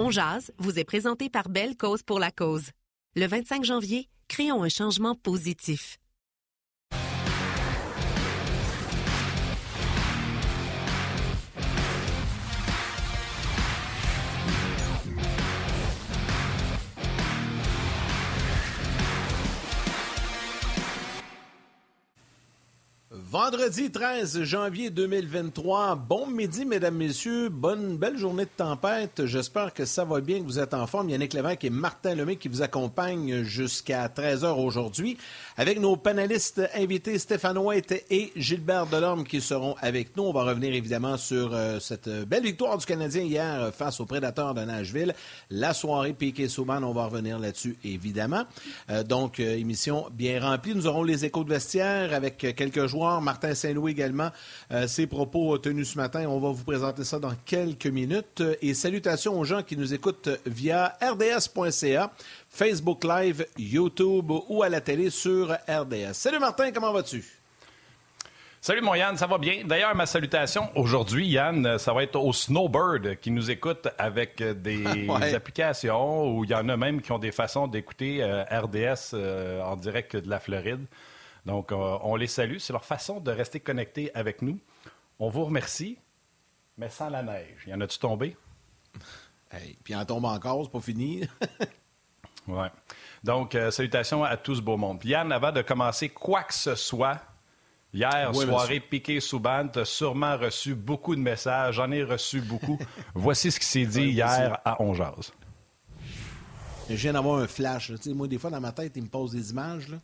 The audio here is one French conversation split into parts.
On Jazz vous est présenté par Belle Cause pour la cause. Le 25 janvier, créons un changement positif. Vendredi 13 janvier 2023. Bon midi, mesdames, messieurs. Bonne, belle journée de tempête. J'espère que ça va bien, que vous êtes en forme. Yannick Lévesque et Martin Lemay qui vous accompagnent jusqu'à 13h aujourd'hui avec nos panélistes invités Stéphane White et Gilbert Delorme qui seront avec nous. On va revenir évidemment sur euh, cette belle victoire du Canadien hier face aux Prédateurs de Nashville. La soirée Piquet Souban, on va revenir là-dessus évidemment. Euh, donc, euh, émission bien remplie. Nous aurons les échos de vestiaire avec quelques joueurs Martin Saint-Louis également, euh, ses propos tenus ce matin. On va vous présenter ça dans quelques minutes. Et salutations aux gens qui nous écoutent via rds.ca, Facebook Live, YouTube ou à la télé sur RDS. Salut Martin, comment vas-tu? Salut mon Yann, ça va bien? D'ailleurs, ma salutation aujourd'hui, Yann, ça va être au Snowbird qui nous écoute avec des applications où il y en a même qui ont des façons d'écouter euh, RDS euh, en direct de la Floride. Donc, euh, on les salue. C'est leur façon de rester connectés avec nous. On vous remercie, mais sans la neige. Y en a-tu tombé? puis en tombe encore, c'est pas fini. oui. Donc, euh, salutations à tous, beau monde. Yann, avant de commencer quoi que ce soit, hier, soirée piqué sous bande, tu as sûrement reçu beaucoup de messages. J'en ai reçu beaucoup. Voici ce qui s'est dit hier à Onjaz. Je viens d'avoir un flash. Moi, des fois, dans ma tête, il me pose des images. Là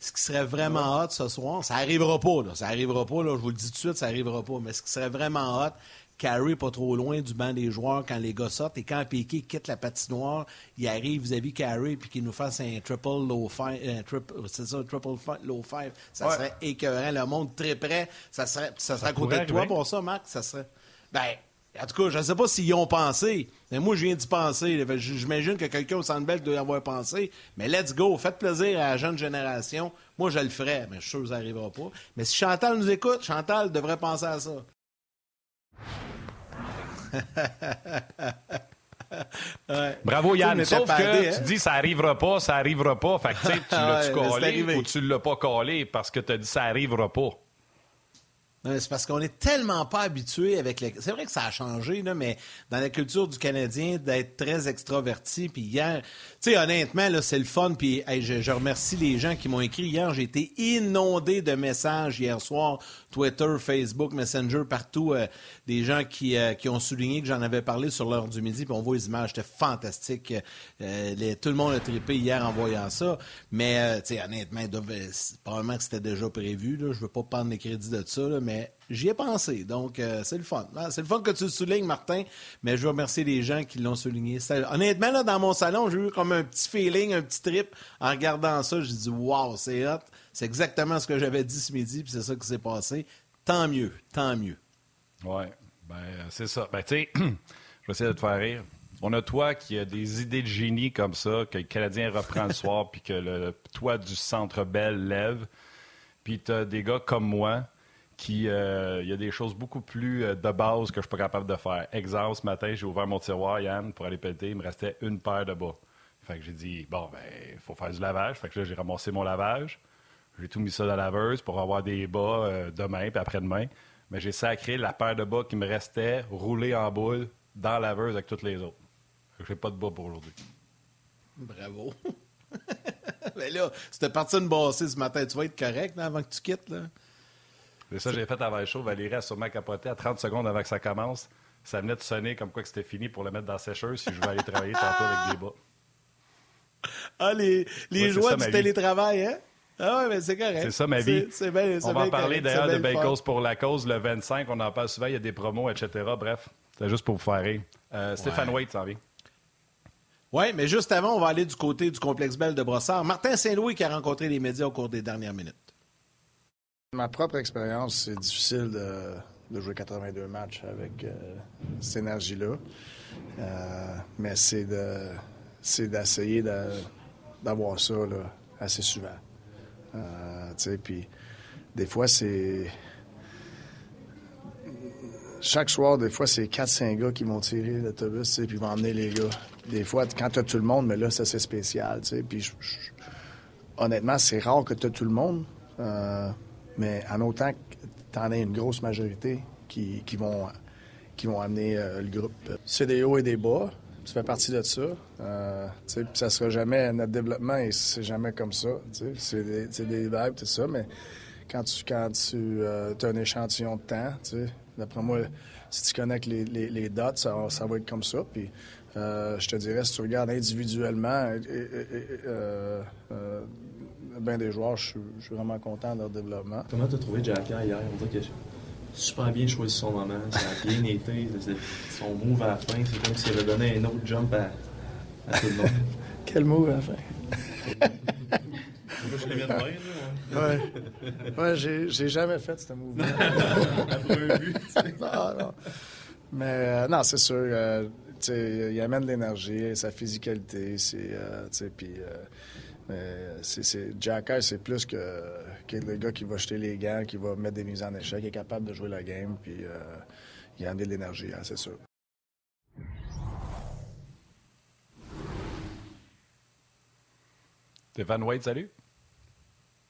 ce qui serait vraiment hot ce soir, ça arrivera pas, là, ça arrivera pas, là, je vous le dis tout de suite, ça arrivera pas, mais ce qui serait vraiment hot, Carrie pas trop loin du banc des joueurs quand les gars sortent et quand Piqué quitte la patinoire, il arrive vis-à-vis Carrie puis qu'il nous fasse un triple low five, euh, c'est ça, triple low five, ça serait écœurant, le monde très près, ça serait, ça serait à côté de toi pour ça, Marc, ça serait, ben, en tout cas, je ne sais pas s'ils y ont pensé. Mais moi, je viens d'y penser. J'imagine que quelqu'un au Centre doit y avoir pensé. Mais let's go. Faites plaisir à la jeune génération. Moi, je le ferais, mais je suis sûr que ça n'arrivera pas. Mais si Chantal nous écoute, Chantal devrait penser à ça. Bravo Yann, sauf que hein? tu dis ça arrivera pas, ça arrivera pas. Fait que tu l'as-tu collé ou tu l'as pas collé parce que tu as dit ça arrivera pas c'est parce qu'on est tellement pas habitué avec les. C'est vrai que ça a changé, mais dans la culture du Canadien, d'être très extraverti. Puis hier, tu sais, honnêtement, c'est le fun. Puis je, remercie les gens qui m'ont écrit hier. J'ai été inondé de messages hier soir, Twitter, Facebook, Messenger, partout. Euh, des gens qui, euh, qui, ont souligné que j'en avais parlé sur l'heure du midi. Puis on voit les images, c'était fantastique. Euh, tout le monde a trippé hier en voyant ça. Mais, tu sais, honnêtement, probablement que c'était déjà prévu. Là. Je veux pas prendre les crédits de ça, mais j'y ai pensé. Donc, euh, c'est le fun. Ah, c'est le fun que tu le soulignes, Martin, mais je veux remercier les gens qui l'ont souligné. Honnêtement, là, dans mon salon, j'ai eu comme un petit feeling, un petit trip en regardant ça. J'ai dit, wow, c'est hot. C'est exactement ce que j'avais dit ce midi, puis c'est ça qui s'est passé. Tant mieux, tant mieux. Oui, ben, c'est ça. Ben, tu sais, je vais essayer de te faire rire. On a toi qui a des idées de génie comme ça, que le Canadien reprend le soir, puis que le toit du Centre Bell lève. Puis tu as des gars comme moi qui euh, il y a des choses beaucoup plus euh, de base que je suis pas capable de faire. Exemple, ce matin, j'ai ouvert mon tiroir, Yann, pour aller péter, il me restait une paire de bas. Fait que j'ai dit, bon, ben, il faut faire du lavage. Fait que là, j'ai ramassé mon lavage. J'ai tout mis ça dans la laveuse pour avoir des bas euh, demain puis après-demain. Mais j'ai sacré la paire de bas qui me restait roulée en boule dans la laveuse avec toutes les autres. J'ai pas de bas pour aujourd'hui. Bravo. Mais là, c'était parti de bosser ce matin. Tu vas être correct avant que tu quittes, là? C'est ça, j'ai fait avant le show. Valérie a sûrement capoté à 30 secondes avant que ça commence. Ça venait de sonner comme quoi que c'était fini pour le mettre dans la sécheuse si je vais aller travailler tantôt avec des bas. Ah, les, les joies du télétravail, hein? Ah oui, mais c'est correct. C'est ça ma vie. C'est, bien, on va en parler d'ailleurs de Bacos pour la cause le 25. On en parle souvent. Il y a des promos, etc. Bref, c'est juste pour vous faire rire. Euh, Stéphane ouais. Waite s'en vient. Oui, mais juste avant, on va aller du côté du complexe Belle de Brossard. Martin Saint-Louis qui a rencontré les médias au cours des dernières minutes. Ma propre expérience, c'est difficile de, jouer 82 matchs avec euh, cette énergie-là. Euh, mais c'est d'essayer d'avoir ça assez souvent. Euh, puis des fois, c'est chaque soir, des fois, c'est 4-5 gars qui vont tirer l'autobus, puis vont emmener les gars. Des fois, quand tu as tout le monde, mais là, ça, c'est spécial. Puis honnêtement, c'est rare que tu as tout le monde. Mais en autant que tu en as une grosse majorité qui, vont, qui vont amener euh, le groupe. C'est des hauts et des bas. Tu fais partie de ça. Euh, ça sera jamais notre développement et c'est jamais comme ça. C'est des, des vibes, ça, mais quand tu, quand tu euh, as un échantillon de temps, d'après moi, si tu connectes les, les, les ça, ça, va être comme ça. Puis, euh, je te dirais, si tu regardes individuellement, euh, bien des joueurs, je suis vraiment content de leur développement. Comment tu as trouvé Jacka hier? On dirait qu'il a super bien choisi son moment. Ça a bien été. Son move à la fin, c'est comme s'il avait donné un autre jump à, à tout le monde. Quel move à la fin? je bien Ouais. ouais j'ai jamais fait ce mouvement. Après un but. non, non. Mais euh, non, c'est sûr. Euh, il amène de l'énergie, sa physicalité. C'est, euh, puis, euh, c'est, Jack c'est plus que, que, le gars qui va jeter les gants, qui va mettre des mises en échec, qui est capable de jouer la game. Puis il a de l'énergie, hein, c'est sûr. Stéphane White, salut.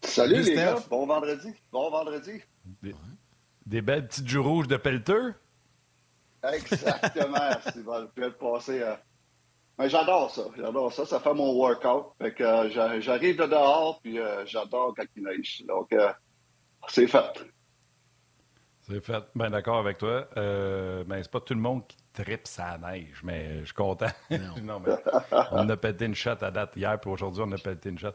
Salut les gars, bon vendredi. Bon vendredi. Des, belles petites joues rouges de pelleteux? Exactement, Steven. Je vais passer. Euh, mais j'adore ça, j'adore ça. Ça fait mon workout. Fait que euh, j'arrive de dehors, puis euh, j'adore quand il neige. Donc, c'est fait. C'est fait. Ben d'accord avec toi. ben, c'est pas tout le monde qui tripe sa neige, mais je suis content. Non. mais on a pété une shot à date hier, puis aujourd'hui, on a pété une shot.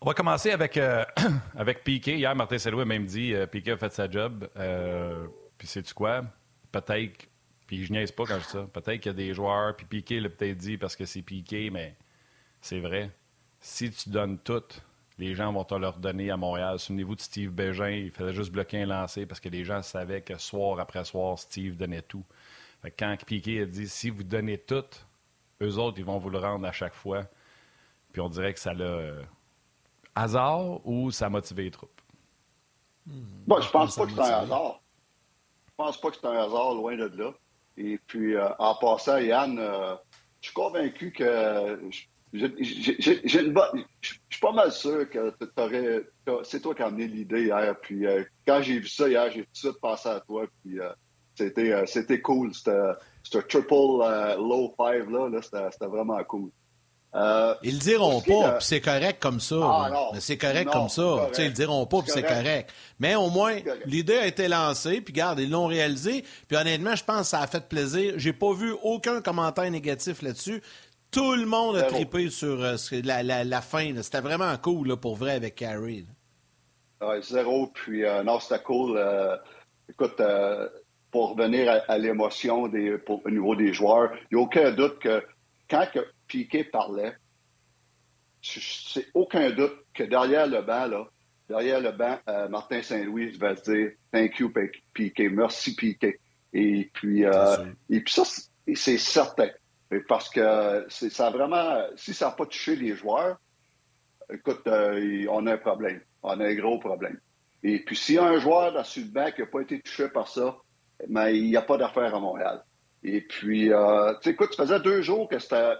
On va commencer avec, euh, avec Piqué. Hier, Martin Saloué a même dit euh, Piqué a fait sa job. Euh, puis sais-tu quoi? Peut-être, puis je niaise pas quand je dis ça, peut-être qu'il y a des joueurs, puis Piqué l'a peut-être dit parce que c'est Piqué, mais c'est vrai. Si tu donnes tout, les gens vont te le redonner à Montréal. Souvenez-vous de Steve Bégin, il faisait juste bloquer un lancer parce que les gens savaient que soir après soir, Steve donnait tout. quand Piqué a dit si vous donnez tout, eux autres, ils vont vous le rendre à chaque fois. Puis on dirait que ça l'a hasard ou ça a motivé les troupes? Bon, je pense pas que c'est un hasard. Je pense pas que c'est un hasard, loin de là. Et puis, euh, en passant, Yann, euh, je suis convaincu que j'ai une bonne. Je suis pas mal sûr que c'est toi qui as amené l'idée hier. Puis euh, quand j'ai vu ça hier, j'ai tout de suite pensé à toi. Puis c'était, c'était cool. C'était triple low five là, là c'était vraiment cool. Euh, ils le diront pas, puis c'est correct comme ça. Ah, c'est correct comme ça. Ils le diront pas, puis c'est correct. Mais au moins, l'idée a été lancée, puis regarde, ils l'ont réalisé. Puis honnêtement, je pense que ça a fait plaisir. J'ai pas vu aucun commentaire négatif là-dessus. Tout le monde a tripé sur euh, la, fin. C'était vraiment cool pour vrai avec Carrie. zéro, puis euh, non, c'était cool. écoute, pour revenir à, l'émotion au niveau des joueurs, il n'y a aucun doute que quand Piqué parlait, c'est aucun doute que derrière le banc, là, derrière le banc, euh, Martin Saint-Louis va se dire Thank you, Piqué, merci Piqué. Et puis, euh, et puis ça, c'est certain. Parce que ça a vraiment, si ça n'a pas touché les joueurs, écoute, euh, on a un problème. On a un gros problème. Et puis, s'il y a un joueur dans le banc qui n'a pas été touché par ça, mais il n'y a pas d'affaire à Montréal. Et puis, euh, tu sais, écoute, ça faisait deux jours que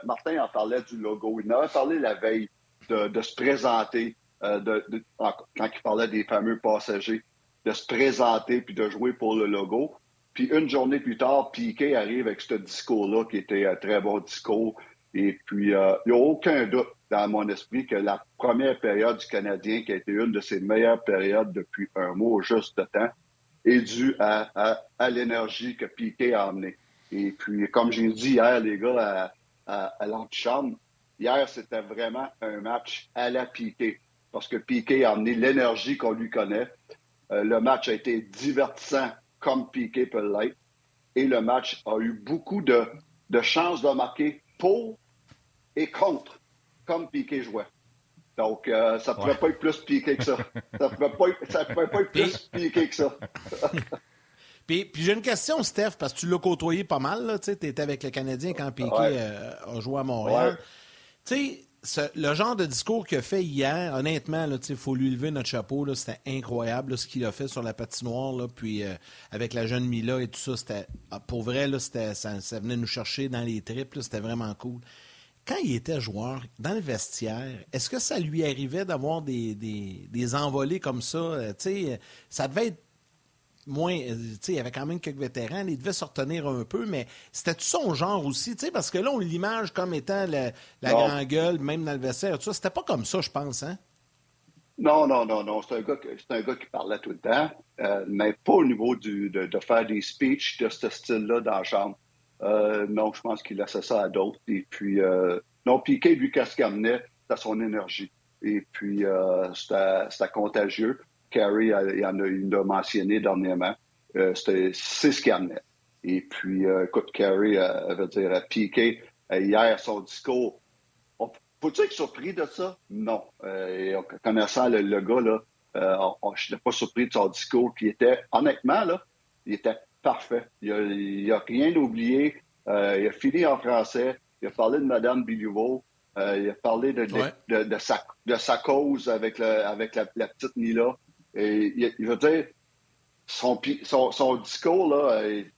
Martin en parlait du logo. Il en avait parlé la veille de, se présenter, euh, de, quand il parlait des fameux passagers, de se présenter puis de jouer pour le logo. Puis une journée plus tard, Piquet arrive avec ce discours-là qui était un très bon discours. Et puis, euh, il n'y a aucun doute dans mon esprit que la première période du Canadien, qui a été une de ses meilleures périodes depuis un mois juste de temps, est due à, à, à l'énergie que Piquet a amenée. Et puis, comme j'ai dit hier, les gars, à, à, l'antichambre, hier, c'était vraiment un match à la Piqué. Parce que Piqué a amené l'énergie qu'on lui connaît. Euh, le match a été divertissant comme Piqué peut l'être. Et le match a eu beaucoup de, de chances de marquer pour et contre, comme Piqué jouait. Donc, euh, ça ne pouvait pas être plus piqué que ça. Ça ne pouvait, pouvait, pas être plus piqué que ça. Puis, j'ai une question, Steph, parce que tu l'as côtoyé pas mal. Tu étais avec le Canadien quand Piqué euh, a joué à Montréal. Le genre de discours qu'il a fait hier, honnêtement, il faut lui lever notre chapeau. C'était incroyable ce qu'il a fait sur la patinoire. Là, puis euh, avec la jeune Mila et tout ça, c'était ah, pour vrai, là, ça, ça venait nous chercher dans les tripes. C'était vraiment cool. Quand il était joueur, dans le vestiaire, est-ce que ça lui arrivait d'avoir des, des, des, envolées comme ça? Euh, ça devait être moins. Euh, il y avait quand même quelques vétérans, il devait se retenir un peu, mais c'était tout son genre aussi, parce que là, on l'image comme étant la, la grande gueule, même dans le vestiaire, tout C'était pas comme ça, je pense, hein? Non, non, non, non. C'est un, gars, un gars qui parlait tout le temps, euh, mais pas au niveau du, de, faire des speeches de ce style-là dans la chambre. Euh, non, je pense qu'il laissait ça à d'autres. Et puis, non, Piqué, lui, qu'est-ce qu'il amenait? C'était son énergie. Et puis, c'était contagieux. Carrie, il en a, mentionné dernièrement. Euh, c'est ce qu'il amenait. Et puis, euh, écoute, Carrie, euh, veut dire, à Piqué, hier, son discours, faut-tu être surpris de ça? Non. Et connaissant le, gars, là, je n'étais pas surpris de son discours qui était, honnêtement, là, il était parfait. Il n'a rien oublié. il a fini en français. Il a parlé de Mme Bilouveau. il a parlé de, de, sa, de, sa, cause avec, le, avec la, la petite Nila. Et, il veut dire, son, son, discours, là, il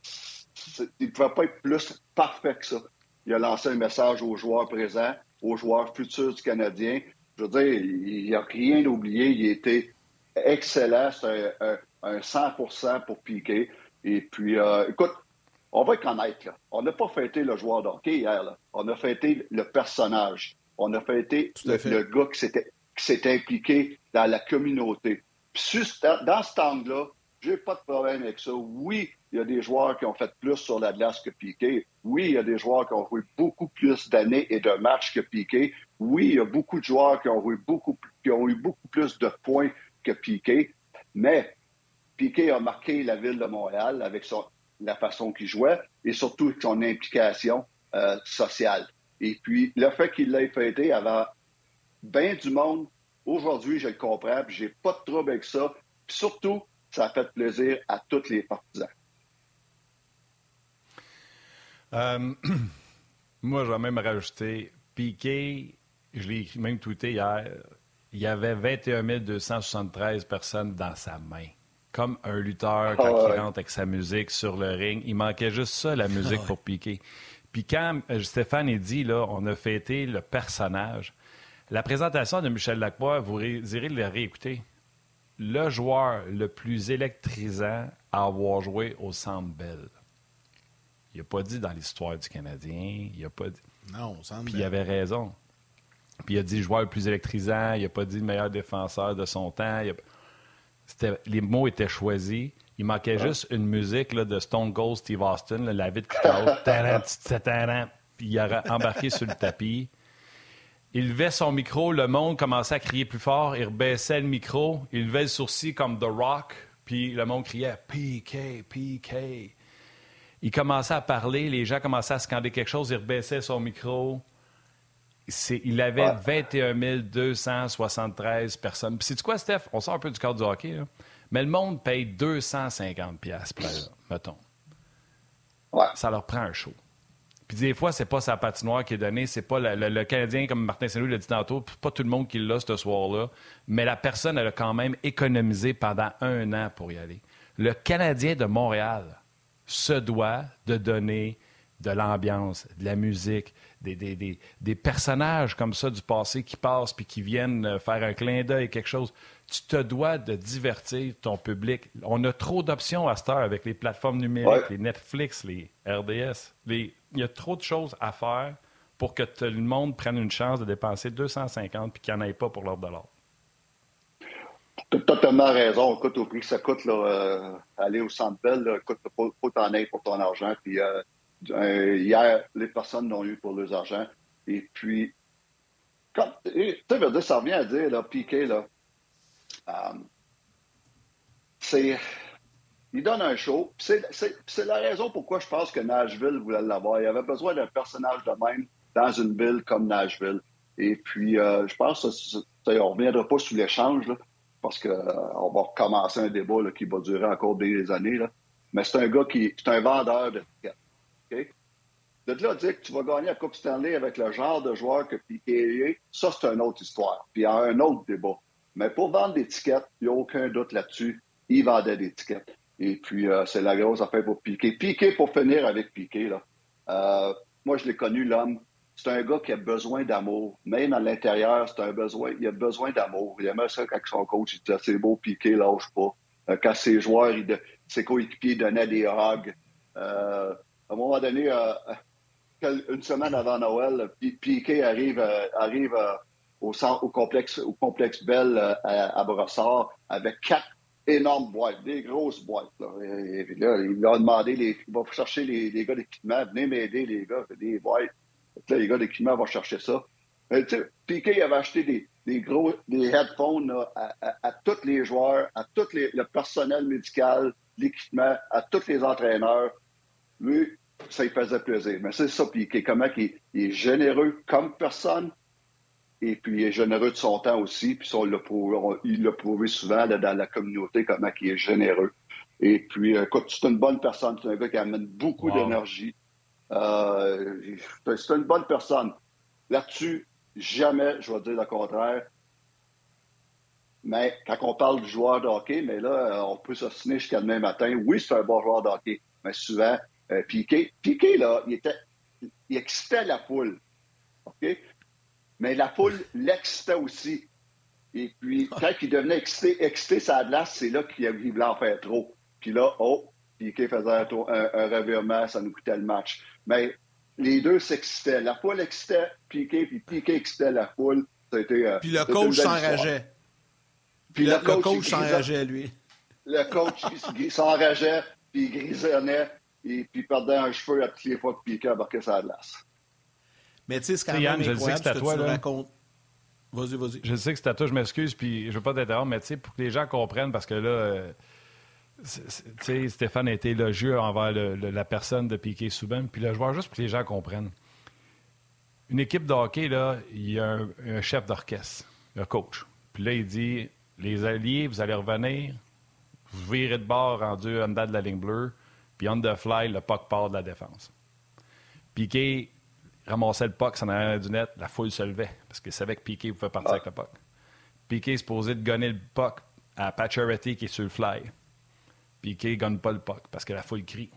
ne pouvait pas être plus parfait que ça. Il a lancé un message aux joueurs présents, aux joueurs futurs du Canadien. Je veux dire, il n'a rien oublié. Il était excellent. C'est un, 100% pour Piqué. Et puis, euh, écoute, on va être honnête. Là. On n'a pas fêté le joueur d'hockey hier. Là. On a fêté le personnage. On a fêté le, le, gars qui s'était impliqué dans la communauté dans ce angle-là, j'ai pas de problème avec ça. Oui, il y a des joueurs qui ont fait plus sur la glace que Piqué. Oui, il y a des joueurs qui ont joué beaucoup plus d'années et de matchs que Piqué. Oui, il y a beaucoup de joueurs qui ont, beaucoup, qui ont eu beaucoup plus de points que Piqué. Mais Piqué a marqué la ville de Montréal avec son, la façon qu'il jouait et surtout son implication euh, sociale. Et puis, le fait qu'il l'ait fêté avant bien du monde Aujourd'hui, je le comprends, puis j'ai pas de trouble avec ça. Puis surtout, ça a fait plaisir à tous les partisans. Euh, moi, je vais même rajouter Piqué, je l'ai même tweeté hier, il y avait 21 273 personnes dans sa main. Comme un lutteur quand il rentre avec sa musique sur le ring. Il manquait juste ça, la musique pour Piqué. Puis quand euh, Stéphane est dit, là, on a fêté le personnage, la présentation de Michel Lacroix, vous irez le réécouter. Le joueur le plus électrisant à avoir joué au Centre Bell. Il n'a pas dit dans l'histoire du Canadien. Il a pas dit. Non, au Centre Puis il avait raison. Puis il a dit le joueur le plus électrisant. Il n'a pas dit le meilleur défenseur de son temps. Les mots étaient choisis. Il manquait juste une musique là, de Stone Cold Steve Austin, la vie de Puis il a embarqué sur le tapis. Il levait son micro, le monde commençait à crier plus fort, il rebaissait le micro, il levait le sourcil comme The Rock, puis le monde criait PK, PK. Il commençait à parler, les gens commençaient à scander quelque chose, il rebaissait son micro. il avait 21 273 personnes. Puis c'est quoi, Steph? On sort un peu du cadre du hockey, mais le monde paye 250 pièces mettons. Ça leur prend un show. Puis des fois, c'est pas sa patinoire qui est donnée, c'est pas le, Canadien, comme Martin Saint-Louis l'a dit tantôt, pas tout le monde qui l'a ce soir-là, mais la personne, elle a quand même économisé pendant un an pour y aller. Le Canadien de Montréal se doit de donner de l'ambiance, de la musique, des, des, des, personnages comme ça du passé qui passent puis qui viennent faire un clin d'œil, quelque chose tu te dois de divertir ton public. On a trop d'options à cette heure avec les plateformes numériques, les Netflix, les RDS. Il y a trop de choses à faire pour que tout le monde prenne une chance de dépenser 250 puis qu'il n'y en ait pas pour leur dollar. Tu as totalement raison. Écoute, au prix que ça coûte, là, euh, aller au centre belle, écoute, faut, faut t'en aider pour ton argent. Puis euh, euh, hier, les personnes n'ont eu pour leur argent. Et puis, tu sais, ça revient à dire, là, Piqué, là, euh, c'est. Il donne un show. C'est la raison pourquoi je pense que Nashville voulait l'avoir. Il avait besoin d'un personnage de même dans une ville comme Nashville. Et puis, euh, je pense qu'on ne reviendra pas sous l'échange, parce qu'on euh, va recommencer un débat qui va durer encore des années. Mais c'est un gars qui est un vendeur de tickets. De là dire que tu vas gagner la Coupe Stanley avec le genre de joueur que Piqué est, ça, c'est une autre histoire. Puis il y a un autre débat. Mais pour vendre des tickets, il n'y a aucun doute là-dessus. Il vendait des tickets. Et puis, euh, c'est la grosse affaire pour Piqué. Piqué, pour finir avec Piqué, là. Euh, moi, je l'ai connu, l'homme. C'est un gars qui a besoin d'amour. Même à l'intérieur, c'est un besoin. Il a besoin d'amour. Il aimait ça quand son coach il disait c'est beau, Piqué, lâche pas. Euh, quand ses joueurs, ses coéquipiers donnaient des hugs. à un moment donné, une semaine avant Noël, Piqué arrive, arrive au, complexe, au complexe Bell à, à Brossard avec quatre énormes boîtes, des grosses boîtes. Là. Et, il a demandé, les, il va chercher les, les gars d'équipement, venez m'aider, les gars, des boîtes. Là, les gars d'équipement vont chercher ça. Mais, Piqué avait acheté des, des, gros des headphones à, à, tous les joueurs, à tout les, le personnel médical, l'équipement, à tous les entraîneurs. Lui, ça lui faisait plaisir. Mais c'est ça, Piqué, comment il, il est généreux comme personne, et puis il est généreux de son temps aussi. Puis il l'a prouvé souvent dans la communauté, comment il est généreux. Et puis, écoute, c'est une bonne personne. C'est un gars qui amène beaucoup d'énergie. Euh, c'est une bonne personne. Là-dessus, jamais je vais dire le contraire. Mais quand on parle du joueur de hockey, mais là, on peut s'assiner jusqu'à demain matin. Oui, c'est un bon joueur de hockey. Mais souvent, euh, Piqué, Piqué, là, il était, il excitait la foule. OK? Mais la foule l'excitait aussi. Et puis, quand il devenait excité, excité sa glace, c'est là qu'il voulait en faire trop. Puis là, oh, Piquet faisait un, un, revirement, ça nous coûtait le match. Mais les deux s'excitaient. La foule excitait Piquet, puis Piquet excitait la foule. C'était, euh, puis le coach s'enrageait. Puis le, coach, s'enrageait, lui. Le coach s'enrageait, puis il grisonnait, et puis perdait un cheveu à toutes les fois que Piquet embarquait sa glace. Mais tu sais, c'est quand même Yann, incroyable je sais que, toi, tu racontes. Vas-y, vas-y. Je sais que c'est à toi, je m'excuse, puis je veux pas t'interrompre, mais tu sais, pour que les gens comprennent, parce que là, euh, tu sais, Stéphane a été élogieux envers la personne de Piqué Souben, puis le joueur, juste pour que les gens comprennent. Une équipe de hockey, là, il y a un, chef d'orchestre, un coach. Puis là, il dit les alliés, vous allez revenir, vous virez de bord rendu en dedans de la ligne bleue, puis on the fly, le puck part de la défense. Piqué ramassait le puck, s'en allait du net, la foule se levait parce qu'il savait que Piqué pouvait partir avec le puck. Piqué est supposé de gonner le puck à Pacioretty qui est sur le fly. Piqué ne gonne pas le puck parce que la foule crie.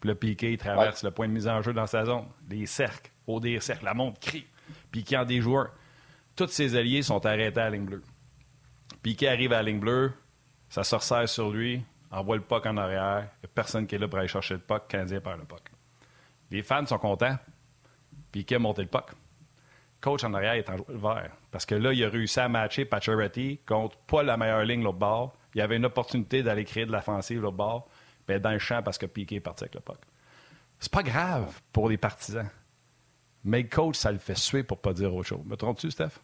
Puis là, Piqué traverse le point de mise en jeu dans sa zone. Les cercles, au des cercles, la montre crie. Piqué en des joueurs. Tous ses alliés sont arrêtés à la ligne bleue. Piqué arrive à la ligne bleue, ça se resserre sur lui, envoie le puck en arrière. Il n'y a personne qui est là pour aller chercher le puck. Canadien perd le puck. Les fans sont contents Piquet a monté le puck. Coach en arrière est en vert. Parce que là, il a réussi à matcher Pacioretty contre pas la meilleure ligne l'autre bord. Il avait une opportunité d'aller créer de l'offensive l'autre bord, mais dans le champ parce que Piquet est parti avec le puck. C'est pas grave pour les partisans. Mais le coach, ça le fait suer pour pas dire autre chose. Me trompes-tu, Steph?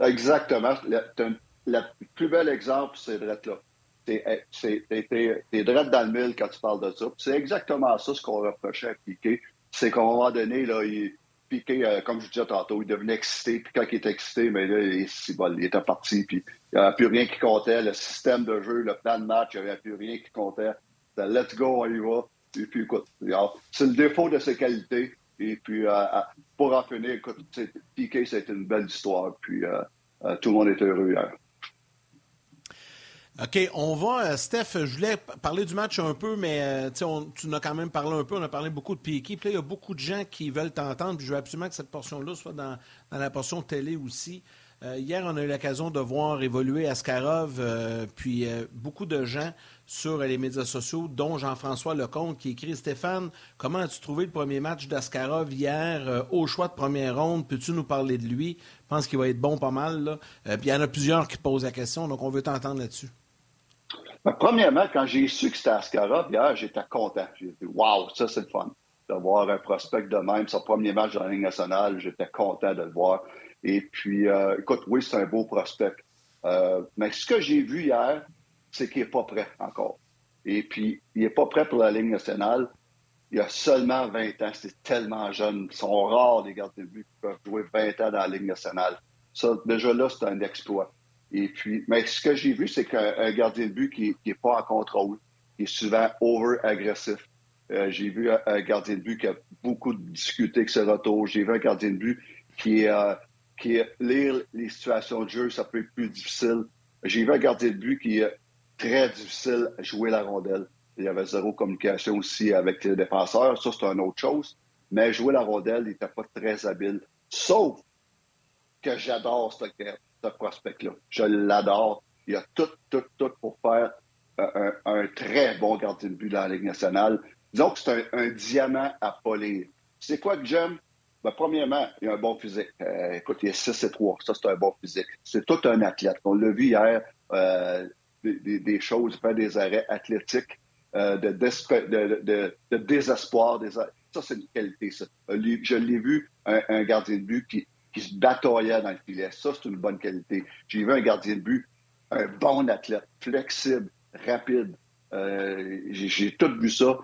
Exactement. Le, plus bel exemple, c'est Drette là. T'es Drette dans le mille quand tu parles de ça. C'est exactement ça ce qu'on reprochait à Piquet. C'est qu'à un moment donné, là, il, Piqué, euh, comme je disais tantôt, il devenait excité. Puis quand il était excité, mais là, il, il était parti. Puis il n'y avait plus rien qui comptait. Le système de jeu, le plan de match, il n'y avait plus rien qui comptait. C'était let's go, on y va. Et puis écoute, c'est le défaut de ses qualités. Et puis euh, pour en finir, écoute, Piqué, c'était une belle histoire. Puis euh, tout le monde était heureux hier. OK, on va. Euh, Steph, je voulais parler du match un peu, mais euh, tu en as quand même parlé un peu. On a parlé beaucoup de là, il y a beaucoup de gens qui veulent t'entendre. Je veux absolument que cette portion-là soit dans, la portion télé aussi. Euh, hier, on a eu l'occasion de voir évoluer Askarov, puis beaucoup de gens sur les médias sociaux, dont Jean-François Lecomte, qui écrit Stéphane, comment as-tu trouvé le premier match d'Askarov hier au choix de première ronde? Peux-tu nous parler de lui? Je pense qu'il va être bon pas mal. Puis il y en a plusieurs qui posent la question, donc on veut t'entendre là-dessus. Ben, premièrement, quand j'ai su que c'était Askarov hier, j'étais content. J'ai dit, waouh, ça c'est le fun. D'avoir un prospect de même, son premier match dans la Ligue nationale, j'étais content de le voir. Et puis, euh, écoute, oui, c'est un beau prospect. Euh, mais ce que j'ai vu hier, c'est qu'il n'est pas prêt encore. Et puis, il n'est pas prêt pour la Ligue nationale. Il a seulement 20 ans. C'est tellement jeune. Ils sont rares, les gardiens de but, qui peuvent jouer 20 ans dans la Ligue nationale. Ça, déjà là, c'est un exploit. Et puis, mais ce que j'ai vu, c'est qu'un gardien de but qui n'est pas en contrôle, qui est souvent over-agressif. Euh, j'ai vu un, gardien de but qui a beaucoup discuté avec ses retours. J'ai vu un gardien de but qui, euh, qui lire les situations de jeu, ça peut être plus difficile. J'ai vu un gardien de but qui est très difficile à jouer la rondelle. Il y avait zéro communication aussi avec les défenseurs. Ça, c'est une autre chose. Mais jouer la rondelle, il n'était pas très habile. Sauf que j'adore ce, ce prospect-là. Je l'adore. Il a tout, tout, tout pour faire un, très bon gardien de but dans la Ligue nationale. Disons que c'est un, diamant à polir. C'est quoi que j'aime? Ben, premièrement, il a un bon physique. Euh, écoute, il est 6 et 3. Ça, c'est un bon physique. C'est tout un athlète. On l'a vu hier, euh, des, choses, faire des arrêts athlétiques, euh, de, désespoir. Ça, c'est une qualité, ça. Je l'ai vu, un, gardien de but qui, qui se bataillait dans le filet. Ça, c'est une bonne qualité. J'ai vu un gardien de but, un bon athlète, flexible, rapide. Euh, j'ai tout vu ça,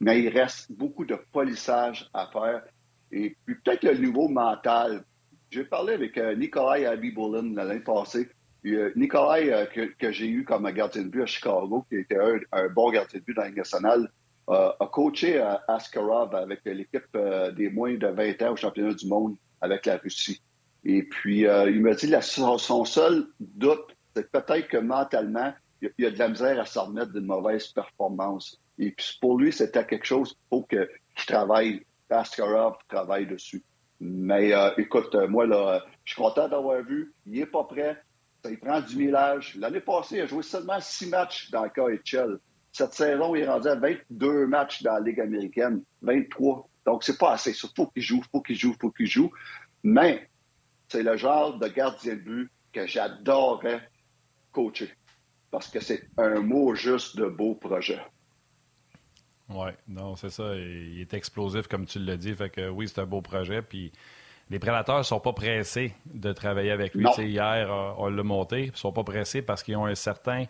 mais il reste beaucoup de polissage à faire. Et puis peut-être le niveau mental. J'ai parlé avec euh, Nikolai Abibolin l'année passée. Euh, Nikolai, que, j'ai eu comme gardien de but à Chicago, qui était un, bon gardien de but dans la a coaché à Askarov avec l'équipe des moins de 20 ans au championnat du monde avec la Russie. Et puis, il m'a dit la, son seul doute, c'est peut-être que mentalement, il y a de la misère à s'en remettre d'une mauvaise performance. Et puis pour lui, c'était quelque chose qu'il faut qu'il travaille, Askarov travaille dessus. Mais euh, écoute, euh, moi, là, je suis content d'avoir vu. Il n'est pas prêt. Ça il prend du millage. L'année passée, il a joué seulement six matchs dans le KHL. Cette saison, il est rendu à 22 matchs dans la Ligue américaine. 23. Donc, c'est pas assez. Il faut qu'il joue, faut qu'il joue, faut qu'il joue. Mais c'est le genre de gardien de but que j'adorerais coacher parce que c'est un mot juste de beau projet. Oui, non, c'est ça. Il est explosif, comme tu l'as dit. Fait que oui, c'est un beau projet. Puis les prédateurs ne sont pas pressés de travailler avec lui. Hier, on l'a monté. Ils ne sont pas pressés parce qu'ils ont un certain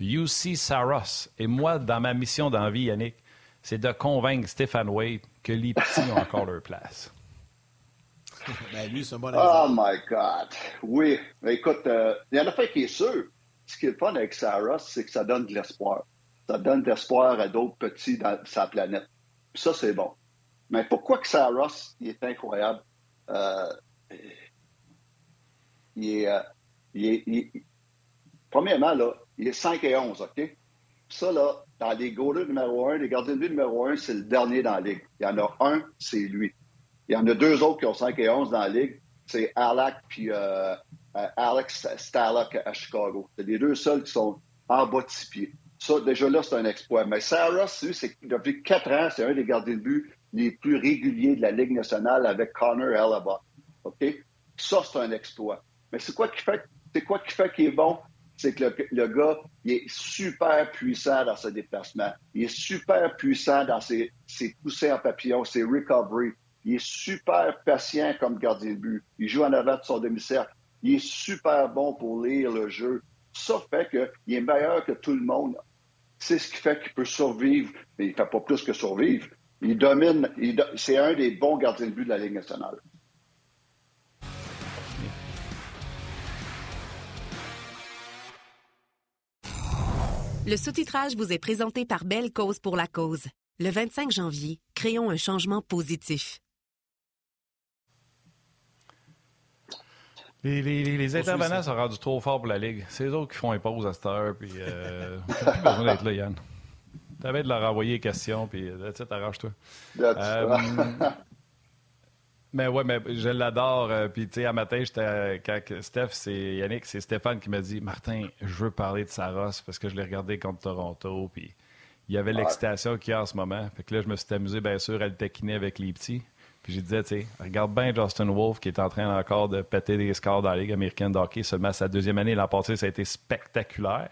UC Saros. Et moi, dans ma mission d'envie, Yannick, c'est de convaincre Stéphane Wade que les petits ont encore leur place. ben, lui, c'est un bon Oh my God. Oui. écoute, euh, il y en a fait qui est sûr ce qui est le fun avec Sarah, c'est que ça donne de l'espoir. Ça donne de l'espoir à d'autres petits dans sa planète. ça, c'est bon. Mais pourquoi que Sarah, il est incroyable? Euh, il, est, euh, il, premièrement, là, il est 5 et 11, OK? Ça, là, dans les goalers numéro 1, les gardiens de but numéro 1, c'est le dernier dans la ligue. Il y en a un, c'est lui. Il y en a deux autres qui ont 5 et 11 dans la ligue. C'est Alak puis euh, euh, Alex Stalak à Chicago. C'est les deux seuls qui sont en bas de six pieds. Ça, déjà là, c'est un exploit. Mais Sarah, c'est depuis quatre ans, c'est un des gardiens de but les plus réguliers de la Ligue nationale avec Connor Hellebuck. OK? Ça, c'est un exploit. Mais c'est quoi qui fait, c'est quoi qui fait qu'il est bon? C'est que le, gars, il est super puissant dans ses déplacements. Il est super puissant dans ses, ses poussées en papillon, ses recovery. Il est super patient comme gardien de but. Il joue en avant de son demi-cercle. Il est super bon pour lire le jeu. Ça fait qu'il est meilleur que tout le monde. C'est ce qui fait qu'il peut survivre, mais il ne fait pas plus que survivre. Il domine. c'est un des bons gardiens de but de la Ligue nationale. Le sous-titrage vous est présenté par Belle Cause pour la cause. Le 25 janvier, créons un changement positif. Les, les, les intervenants sont rendus trop forts pour la Ligue. C'est eux autres qui font les pauses à cette heure. Puis, euh, plus besoin d'être là, Yann. T'avais de leur envoyer des questions, puis tu arrange-toi. Euh, mais ouais, mais je l'adore. Euh, puis, tu sais, à matin, j'étais quand Steph, c'est Yannick, c'est Stéphane qui m'a dit Martin, je veux parler de Saros parce que je l'ai regardé contre Toronto. Puis, il y avait l'excitation qu'il y a en ce moment. Fait que là, je me suis amusé, bien sûr, à le taquiner avec les petits. Puis j'ai dit, tu sais, regarde bien Justin Wolf qui est en train encore de péter des scores dans la Ligue américaine de hockey. Seulement sa deuxième année l'an passé, ça a été spectaculaire.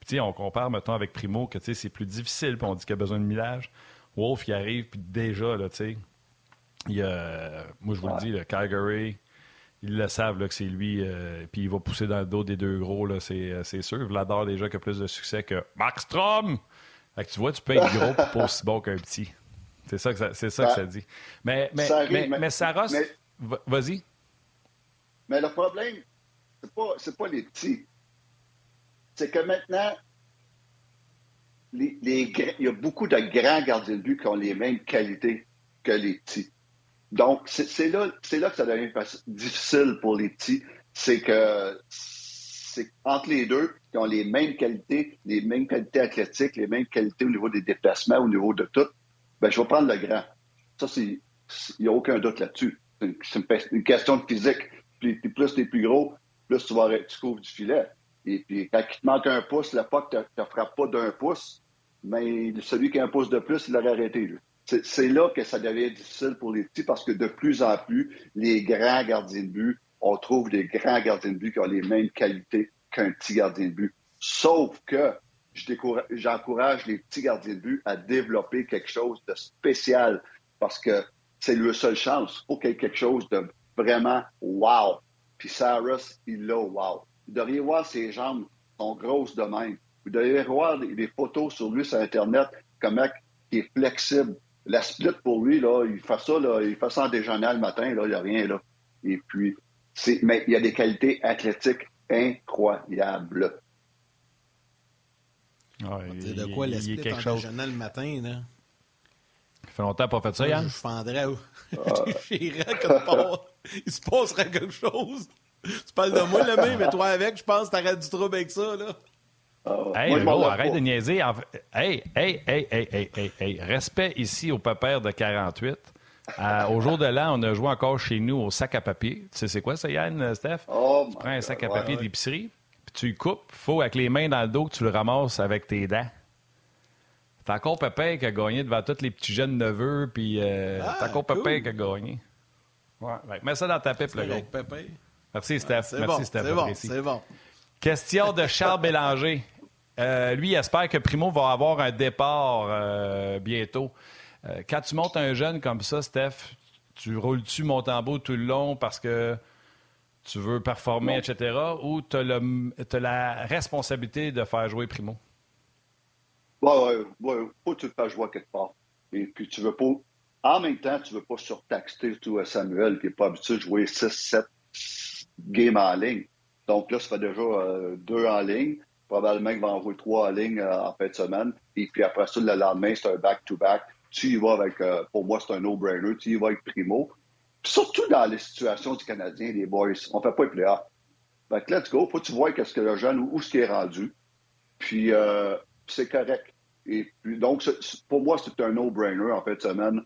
Puis tu sais, on compare, mettons, avec Primo, que tu sais, c'est plus difficile, puis on dit qu'il a besoin de millage. Wolf, il arrive, puis déjà, là, tu sais, il y a, moi, je vous le dis, le Calgary, ils le savent là, que c'est lui, euh, puis il va pousser dans le dos des deux gros, là, c'est, euh, c'est sûr. Je l'adore déjà qui a plus de succès que Max Strom. Fait que tu vois, tu peux être gros pour pas aussi bon qu'un petit. C'est ça que ça, c'est ça, que ça dit. Mais, mais, mais, mais, Saros, vas-y. Mais le problème, c'est pas, pas les petits. C'est que maintenant, les, il y a beaucoup de grands gardiens de but qui ont les mêmes qualités que les petits. Donc, c'est là, là que ça devient difficile pour les petits. C'est que c'est entre les deux, qui ont les mêmes qualités, les mêmes qualités athlétiques, les mêmes qualités au niveau des déplacements, au niveau de tout, ben, je vais prendre le grand. Ça, il n'y a aucun doute là-dessus. C'est une, question de physique. Plus, plus tu es plus gros, plus tu, vas, tu couvres du filet. Et puis, quand il te manque un pouce, le puck ne te, frappe pas d'un pouce, mais celui qui a un pouce de plus, il l'aurait arrêté. C'est là que ça devient difficile pour les petits parce que de plus en plus, les grands gardiens de but, on trouve des grands gardiens de but qui ont les mêmes qualités qu'un petit gardien de but. Sauf que j'encourage les petits gardiens de but à développer quelque chose de spécial parce que c'est leur seule chance. Il faut qu'il y ait quelque chose de vraiment wow. Puis Cyrus, il l'a wow. Vous devriez voir ses jambes sont grosses de même. Vous devriez voir des, photos sur lui sur Internet, comme mec qui est flexible. La split pour lui, là, il fait ça, là, il fait ça en déjeuner le matin, là, il n'y a rien là. Et puis, c'est, mais il y a des qualités athlétiques incroyables. C'est de quoi la split en chose. déjeuner le matin, là? Ça fait longtemps pas fait ça, Yann? Je fendrais. J'irais quelque part. Il se passerait quelque chose. Tu parles de moi, le même, mais toi avec, je pense que t'arrêtes du trouble avec ça, là. Oh, hey, gros, arrête de niaiser. Hey, hey, hey, hey, hey, hey, Respect ici au papa de 48. au jour de l'an, on a joué encore chez nous au sac à papier. Tu sais, c'est quoi ça, Yann, Steph? Oh tu prends un sac à papier d'épicerie, puis tu le coupes. Il faut, avec les mains dans le dos, que tu le ramasses avec tes dents. C'est encore Pépin qui a gagné devant tous les petits jeunes neveux, puis euh, ah, c'est encore Pépin qui a gagné. Ouais, mets ça dans ta pipe, le gars. Merci, Steph. Merci, bon, Steph. C'est bon, c'est bon. Question de Charles Bélanger. Euh, lui, il espère que Primo va avoir un départ euh, bientôt. Euh, quand tu montes un jeune comme ça, Steph, tu roules-tu Montembeau tout le long parce que tu veux performer, etc., ou tu as, la responsabilité de faire jouer Primo? Oui, oui, oui. Faut que tu le fasses jouer quelque part. Et puis, tu veux pas. En même temps, tu veux pas surtaxer tout Samuel qui n'est pas habitué de jouer 6, 7, game en ligne. Donc là, ça fait déjà deux en ligne. Probablement qu'il va en jouer trois en ligne euh, en fin de semaine. Et puis après ça, le lendemain, c'est un back-to-back. Tu y vas avec, euh, pour moi, c'est un no-brainer. Tu y vas avec Primo. surtout dans les situations du Canadien, les boys, on fait pas les playoffs. Fait que let's go. Faut que tu vois qu'est-ce que le jeune, où, où ce qui est rendu. Puis c'est correct. Et puis, donc, pour moi, c'est un no-brainer en fin de semaine.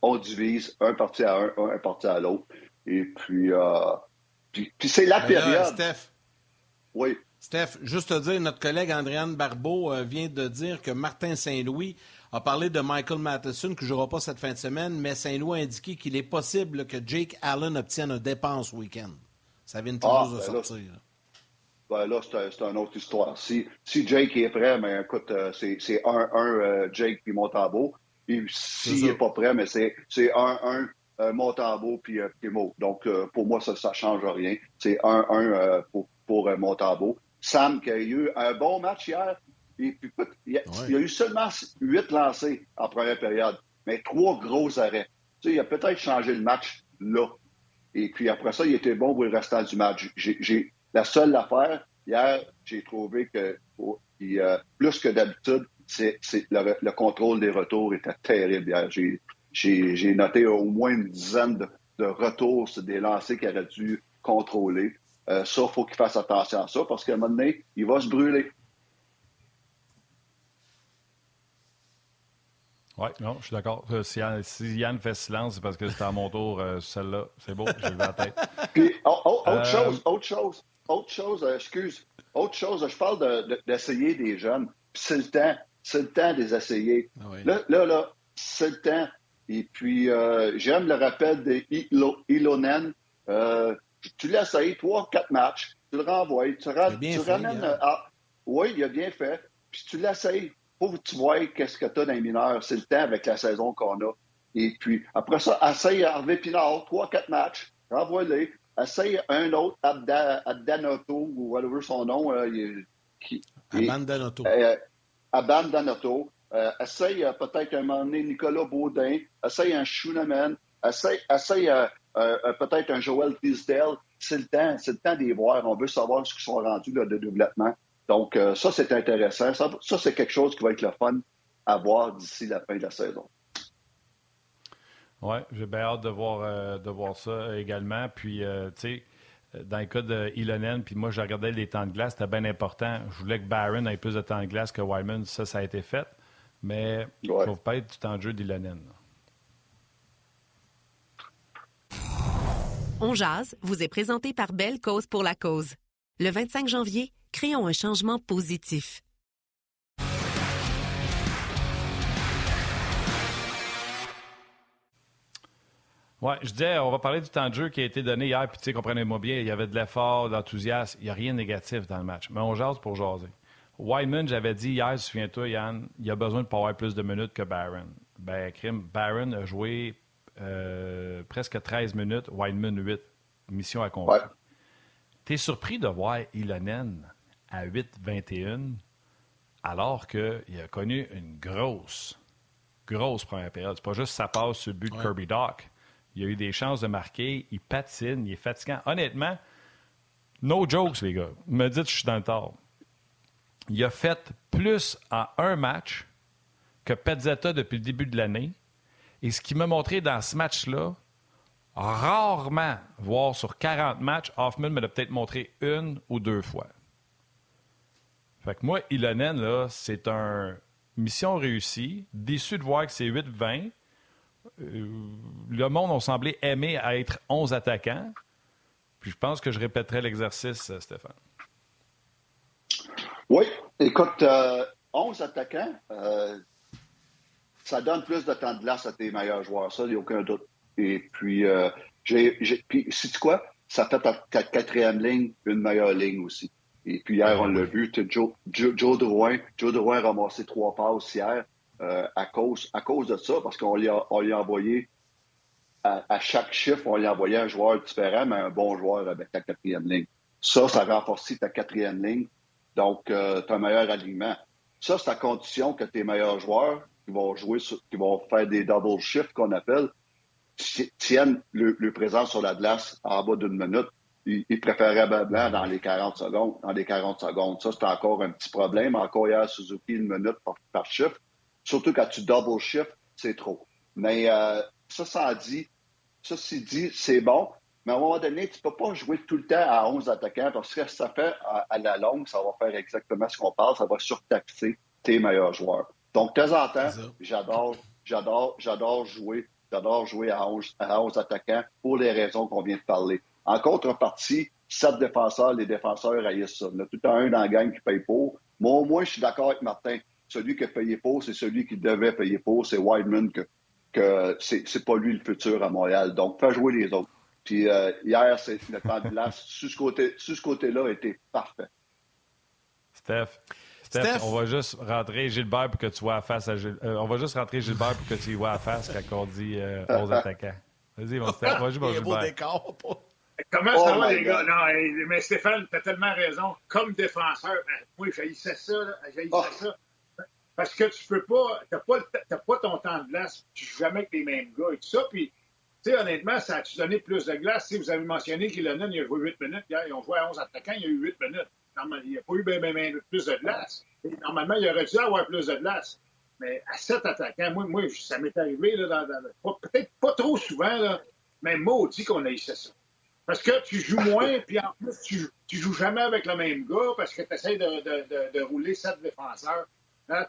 On divise un parti à un, un parti à l'autre. Et puis, puis, c'est la période. Steph. Oui. Steph, juste te dire, notre collègue Andréane Barbeau euh, vient de dire que Martin Saint-Louis a parlé de Michael Matheson, qui ne jouera pas cette fin de semaine, mais Saint-Louis a indiqué qu'il est possible que Jake Allen obtienne un dépense week-end. Ça vient tout ah, de ben sortir. Là, ben là, c'est une autre histoire. Si, si Jake est prêt, mais ben, écoute, euh, c'est 1-1 euh, Jake puis Montembeau. Et s'il n'est pas prêt, mais c'est 1-1 euh, Montembeau puis euh, Primo. Donc, euh, pour moi, ça ne change rien. C'est 1-1 pour, pour. Sam, qui a eu un bon match hier, il, y a, eu seulement huit lancés en première période, mais trois gros arrêts. Tu sais, il a peut-être changé le match là. Et puis après ça, il était bon pour le restant du match. J'ai, la seule affaire, hier, j'ai trouvé que plus que d'habitude, c'est, le, le, contrôle des retours était terrible hier. J'ai, j'ai noté au moins une dizaine de, retours sur des lancers qu'il aurait dû contrôler. Euh, ça, il faut qu'il fasse attention à ça parce qu'à un moment donné, il va se brûler. Oui, non, je suis d'accord. Euh, si, Yann fait silence, c'est parce que c'est à mon tour, euh, celle-là. C'est beau, j'ai vu la tête. Puis, autre chose, autre chose, autre chose, excuse, autre chose, je parle d'essayer des jeunes. Puis c'est le temps, c'est le temps de les essayer. Ah là, là, là c'est le temps. Et puis, euh, j'aime le rappel de Ilonen. Tu l'as essayé trois, quatre matchs, tu le renvoies, tu, ramènes. Hein. oui, il a bien fait. Puis tu l'essayes. Faut que tu vois qu'est-ce que tu as dans les mineurs. C'est le temps avec la saison qu'on a. Et puis, après ça, essaye Harvey Pinard, trois, quatre matchs, renvoie-les. Essaye un autre, Abdanoto, ou whatever son nom. Euh, qui, Abandanoto. Euh, Abandanoto. Euh, essaye euh, peut-être un moment donné Nicolas Baudin, essaye un Schooneman, essaye, essaye peut-être un Joel Tisdale. C'est le temps, c'est le temps d'y voir. On veut savoir ce qu'ils sont rendus là, de développement. Donc, euh, ça, c'est intéressant. Ça, ça c'est quelque chose qui va être le fun à voir d'ici la fin de la saison. Oui, j'ai bien hâte de voir, euh, de voir ça également. Puis, euh, tu sais, dans le cas de Ilonen, puis moi, je regardais les temps de glace, c'était bien important. Je voulais que Barron ait plus de temps de glace que Wyman. Ça, ça a été fait. Mais il ne faut pas être du temps de jeu d'Ilonen. On jase vous est présenté par Belle Cause pour la cause. Le 25 janvier, créons un changement positif. Oui, je disais, on va parler du temps de jeu qui a été donné hier, puis tu sais, comprenez-moi bien, il y avait de l'effort, de l'enthousiasme, il n'y a rien de négatif dans le match. Mais on jase pour jaser. Wyman, j'avais dit hier, souviens-toi, Yann, il a besoin de pas avoir plus de minutes que Barron. Ben, Krim, Barron a joué euh, presque 13 minutes, Wyman 8. Mission accomplie. Ouais. T'es surpris de voir Ilonen à 8-21 alors qu'il a connu une grosse, grosse première période. C'est pas juste sa passe sur le but de Kirby Doc. Il a eu des chances de marquer, il patine, il est fatigant. Honnêtement, no jokes, les gars. Me dites que je suis dans le tort. Il a fait plus en un match que Pezzetta depuis le début de l'année. Et ce qui m'a montré dans ce match-là, rarement, voire sur 40 matchs, Hoffman me l'a peut-être montré une ou deux fois. Fait que moi, Ilonen, là, c'est un mission réussie. Déçu de voir que c'est 8-20. Euh, le monde a semblé aimer être 11 attaquants. Puis je pense que je répéterai l'exercice, euh, Stéphane. Oui, écoute, 11 euh, attaquants, ça donne plus de temps de glace à tes meilleurs joueurs. Ça, il n'y a aucun doute. Et puis, euh, j'ai, puis, sais-tu quoi? Ça fait ta, quatrième ligne une meilleure ligne aussi. Et puis hier, on l'a vu, Joe, Joe, Joe Drouin, Joe Drouin a ramassé trois passes hier euh, à, cause, à cause de ça, parce qu'on lui a, on lui a envoyé, à, chaque chiffre, on lui a envoyé un joueur différent, mais un bon joueur avec ta quatrième ligne. Ça, ça renforce ta quatrième ligne. Donc, euh, tu as un meilleur alignement. Ça, c'est à condition que tes meilleurs joueurs qui vont jouer, qui vont faire des double shifts qu'on appelle, tiennent le, présent sur la glace en bas d'une minute. Ils, ils préférablement dans les 40 secondes. Dans les 40 secondes. Ça, c'est encore un petit problème. Encore hier, Suzuki, une minute par, shift. Surtout quand tu double shift, c'est trop. Mais euh, ça, ça dit, ça, c'est dit, c'est bon. Mais à un moment donné, tu ne peux pas jouer tout le temps à 11 attaquants parce que ça fait à, la longue, ça va faire exactement ce qu'on parle, ça va surtaxer tes meilleurs joueurs. Donc, de temps en temps, j'adore, j'adore, j'adore jouer J'adore jouer à 11, attaquants pour les raisons qu'on vient de parler. En contrepartie, sept défenseurs, les défenseurs haïssent ça. Il y a tout un dans la gang qui paye pour. Moi, au moins, je suis d'accord avec Martin. Celui qui a payé pour, c'est celui qui devait payer pour. C'est Wideman que, que c'est pas lui le futur à Montréal. Donc, fais jouer les autres. Puis euh, hier, c'est le temps de glace. sur ce côté, sur ce côté-là, était parfait. Steph, Steph, on va juste rentrer Gilbert pour que tu vois à face à Gilbert. Euh, on va juste rentrer Gilbert pour que tu y vois à face quand on dit euh, aux attaquants. Vas-y, mon Steph. Vas-y, mon Gilbert. Comment ça oh va, les gars? Non, mais Stéphane, tu as tellement raison. Comme défenseur, ben, moi, j'haïssais ça. J'haïssais oh. ça. Parce que tu peux pas, t'as pas, pas ton temps de glace, tu joues jamais avec les mêmes gars et tout ça. Puis, tu sais, honnêtement, ça a-tu donné plus de glace? Si vous avez mentionné qu'il a il a joué 8 minutes. Ils ont joué à 11 attaquants, il y a eu 8 minutes il n'y a pas eu bien, plus de glace. normalement, il aurait dû avoir plus de glace. Mais à sept attaquants, moi, moi ça m'est arrivé, là, peut-être pas trop souvent, là, mais maudit qu'on eu ça. Parce que tu joues moins, puis en plus, tu, tu joues jamais avec le même gars parce que tu essaies de, de, de, rouler sept défenseurs. Ah,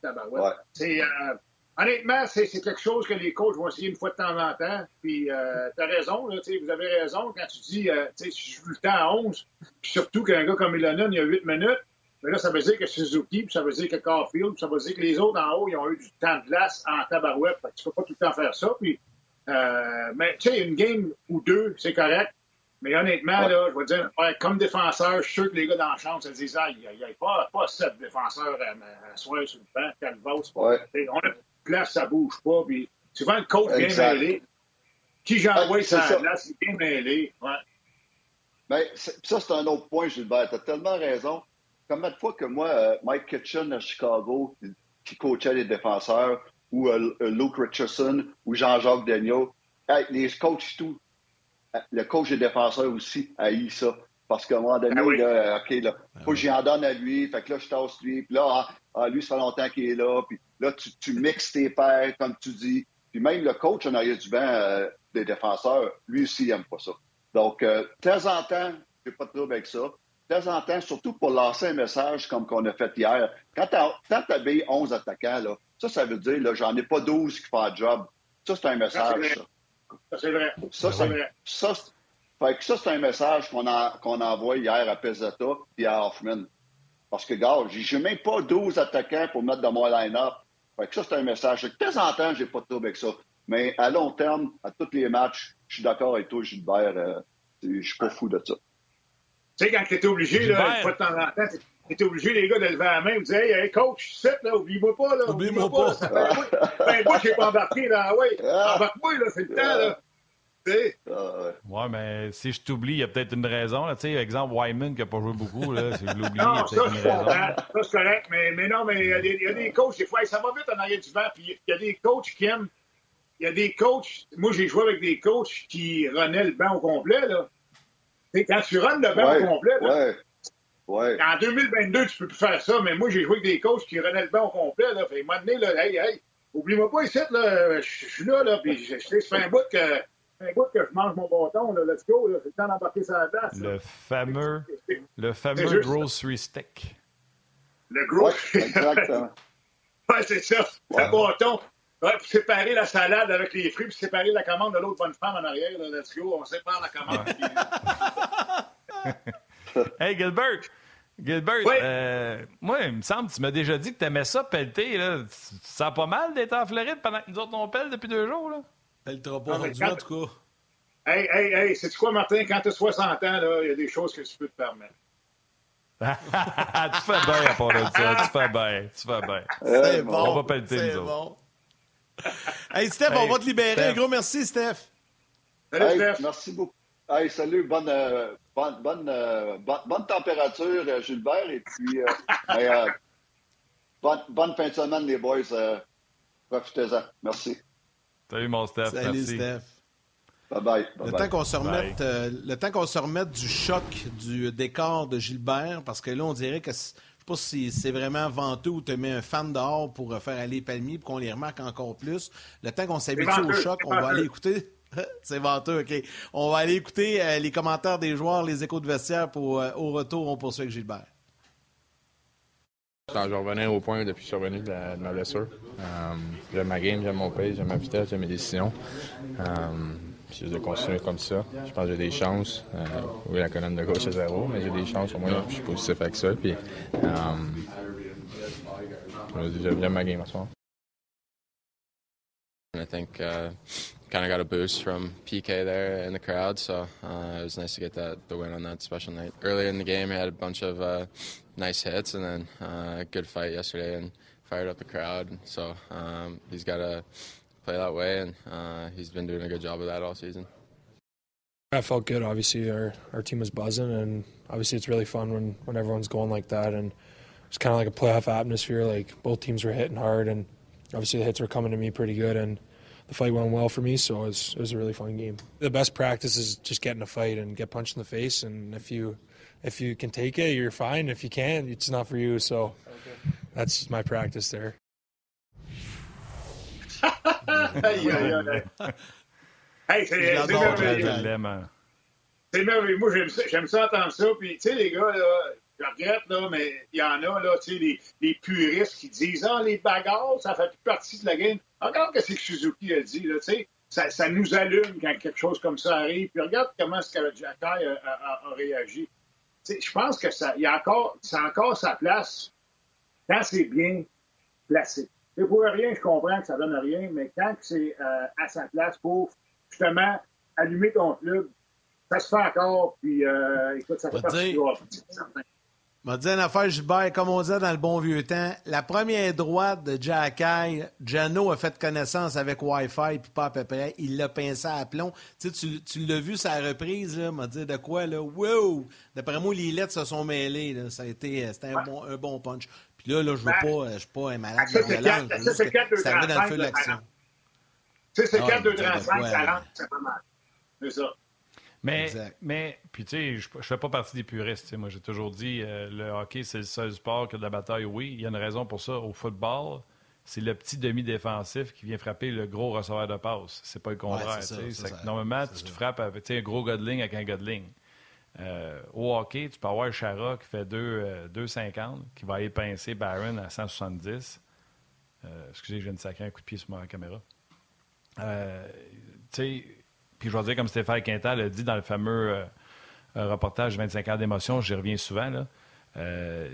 C'est, euh, honnêtement, c'est, quelque chose que les coachs vont essayer une fois de temps en temps. Puis, euh, tu as raison, là, vous avez raison quand tu dis, euh, tu joues le temps à 11, puis surtout qu'un gars comme Ilonen, il y a 8 minutes, mais là, ça veut dire que Suzuki, puis ça veut dire que Caulfield, puis ça veut dire que les autres en haut, ils ont eu du temps de glace en tabarouette. Fait que tu peux pas tout le temps faire ça. Puis, euh, mais tu sais, une game ou deux, c'est correct. Mais honnêtement, là, je veux dire, comme défenseur, je suis sûr que les gars dans la chambre se disent, ah, il n'y a, pas, pas sept défenseurs à, à soir sur le banc, Calvas. Ouais. On a place, ça bouge pas. Puis souvent, le coach bien mêlé. Qui j'envoie ah, ça glace, il bien mêlé. Ouais. Ben, ça, c'est un autre point, Gilbert. Tu as tellement raison. Combien de fois que moi, euh, Mike Kitchen à Chicago, qui coachait les défenseurs, ou euh, euh, Luke Richardson, ou Jean-Jacques Daniel, les coachs tout, le coach des défenseurs aussi haït ça. Parce qu'à un moment donné, Ah oui. là, OK, là, faut que j'y en donne à lui. Fait que là, je tasse lui. Puis là, ah, ah, lui, ça fait longtemps qu'il est là. Puis là, tu, tu mixes tes paires, comme tu dis. Puis même le coach en arrière du banc euh, des défenseurs, lui aussi, il n'aime pas ça. Donc, euh, de temps en temps, j'ai pas de trouble avec ça. De temps en temps, surtout pour lancer un message comme qu'on a fait hier. Quand tu habilles 11 attaquants, là, ça, ça veut dire, là, j'en ai pas 12 qui font le job. Ça, c'est un message, ça. Ça, c'est vrai. Ça, c'est vrai. ça, fait que ça, c'est un message qu'on a, qu'on envoie hier à Pezzetta et à Hoffman. Parce que, gars, j'ai même pas 12 attaquants pour mettre dans mon line-up. Fait que ça, c'est un message. De temps en temps, j'ai pas de trouble avec ça. Mais à long terme, à tous les matchs, je suis d'accord avec toi, Gilbert. euh, je suis pas fou de ça. Tu sais, quand tu étais obligé, là, Gilbert. une fois de temps en temps, tu étais obligé, les gars, de lever la main et de dire Hey, hey, coach, c'est là, oublie-moi pas, là. Oublie-moi pas. Ça fait un bout que j'ai pas embarqué, là. Ouais, Ah. embarque-moi, là, c'est le temps, là. Ah, ouais. Mais si je t'oublie, il y a peut-être une raison. Là. Tu sais, exemple, Wyman qui n'a pas joué beaucoup. Là. Si je l'oublie, il y a Non, ça, peut-être je une raison. comprends. Ça, c'est correct. Mais, mais non, mais il y, a des- il y a des coachs, des fois, ça va vite en arrière du vent. Puis il y a des coachs qui aiment. Il y a des coachs. Moi, j'ai joué avec des coachs qui runnaient le banc au complet, là. Quand tu runnes le banc Ouais, au complet, là, ouais, ouais. en 2022, tu peux plus faire ça. Mais moi, j'ai joué avec des coachs qui runnaient le banc au complet, là. Fait, à un moment donné, là, hey, hey, oublie-moi pas ici, là. Je suis là, là. Puis je je sais, ça fait un bout que. Un bout que je mange mon bâton, là. Let's go, là. C'est le temps d'embarquer sur la place. là. Le fameux, le fameux juste grocery stick. Le gros. Ouais, exactement. Ouais, c'est ça. Le bâton. Ouais, pour séparer la salade avec les fruits, puis séparer la commande de l'autre bonne femme en arrière. Là, let's go. On sépare la commande. puis- Hey, Gilbert! Gilbert, Oui. euh, moi, il me semble que tu m'as déjà dit que tu aimais ça pelleter. Là. Tu tu sens pas mal d'être en Floride pendant que nous autres on pelle depuis deux jours. Là. Elle te pas mais rendu, quand- en tout cas. Hey, hey, hey, c'est quoi, Martin? Quand tu as 60 ans, là, il y a des choses que tu peux te permettre. tu fais bien à part de ça. Tu fais bien. Tu fais bien. C'est bon. on va pelleter, nous autres. bon. Hey, Steph, on va te libérer. Steph. Un gros merci, Steph. Salut, Hey, Steph. merci beaucoup. Hey, salut, bonne, euh, bonne, bonne, euh, bonne, bonne température, euh, Gilbert, et puis euh, euh, bonne, bonne fin de semaine, les boys. euh, Profitez-en. Merci. Salut, mon Steph. Salut, Merci. Steph. Bye bye. Le bye, temps qu'on se Bye. remette, euh, le temps qu'on se remette du choc du décor de Gilbert, parce que là, on dirait que je sais pas si c'est vraiment venteux ou tu mets un fan dehors pour euh, faire aller les palmiers pour qu'on les remarque encore plus. Le temps qu'on s'habitue au choc, on va aller écouter. c'est venteux, OK. On va aller écouter euh, les commentaires des joueurs, les échos de vestiaire pour euh, au retour, on poursuit avec Gilbert. Quand je revenais au point depuis que je suis revenu de, la- de ma blessure. Euh, j'aime ma game, j'aime mon pace, j'aime ma vitesse, j'aime mes décisions. Euh, je vais continuer comme ça. Je pense que j'ai des chances. Euh, oui, la colonne de gauche est zéro, mais j'ai des chances au moins. Je suis positif avec ça. Puis, j'aime ma game en ce moment. I think uh, kind of got a boost from PK there in the crowd, so uh, it was nice to get that the win on that special night. Earlier in the game, he had a bunch of uh, nice hits, and then uh, good fight yesterday, and fired up the crowd. So um, he's got to play that way, and uh, he's been doing a good job of that all season. I felt good. Obviously, our, our team was buzzing, and obviously, it's really fun when, when everyone's going like that. And it's kind of like a playoff atmosphere. Like both teams were hitting hard, and obviously, the hits were coming to me pretty good. And the fight went well for me, so it was, it was a really fun game. The best practice is just getting a fight and get punched in the face. And if you if you can take it, you're fine. If you can't, it's not for you. So that's my practice there. Hey, c'est merveilleux. Hein. C'est merveilleux. Moi, j'aime ça, j'aime ça entendre ça. Puis, tu sais, les gars, là, je regrette, là, mais il y en a, là, tu sais, les, les puristes qui disent Ah, les bagarres, ça fait plus partie de la game. Regarde ce que Suzuki a dit, là, tu sais. Ça, ça nous allume quand quelque chose comme ça arrive. Puis regarde comment Jack a, a- a- a réagi. Je pense que ça, il y a encore, c'est encore sa place quand c'est bien placé. C'est pour rien, je comprends que ça donne rien, mais quand c'est euh, à sa place pour justement allumer ton club, ça se fait encore, puis euh, écoute, ça fait Va m'a dit une affaire, Gilbert, comme on disait dans le bon vieux temps, la première droite de Jack Eye, Jano a fait connaissance avec Wi-Fi, puis pas à peu près. Il l'a pincé à plomb. Tu, sais, tu, tu l'as vu sa reprise, là, m'a dit de quoi, là? Wow! D'après moi, les lettres se sont mêlées, là. Ça a été, c'était un bon, un bon punch. Puis là, là, je veux Ben, pas, je suis pas un malade ça, de violence. quatre- je veux ça, arrivé dans le feu de l'action. Tu sais, c'est Ah, 4, 2, il me dit de 35, quoi, 40, là? c'est pas mal. C'est ça. Mais, mais puis tu sais, je ne fais pas partie des puristes. Moi, j'ai toujours dit euh, le hockey, c'est le seul sport que de la bataille. Oui, il y a une raison pour ça. Au football, c'est le petit demi-défensif qui vient frapper le gros receveur de passe. C'est pas le contraire. normalement, tu te frappes avec un gros godling avec un godling. Euh, au hockey, tu peux avoir Chara qui fait 2,50, euh, qui va aller pincer Barron à 170. Euh, excusez, je viens de sacrer un coup de pied sur ma caméra. Euh, tu sais, je vais dire, comme Stéphane Quintal l'a dit dans le fameux reportage 25 ans d'émotion, j'y reviens souvent, là.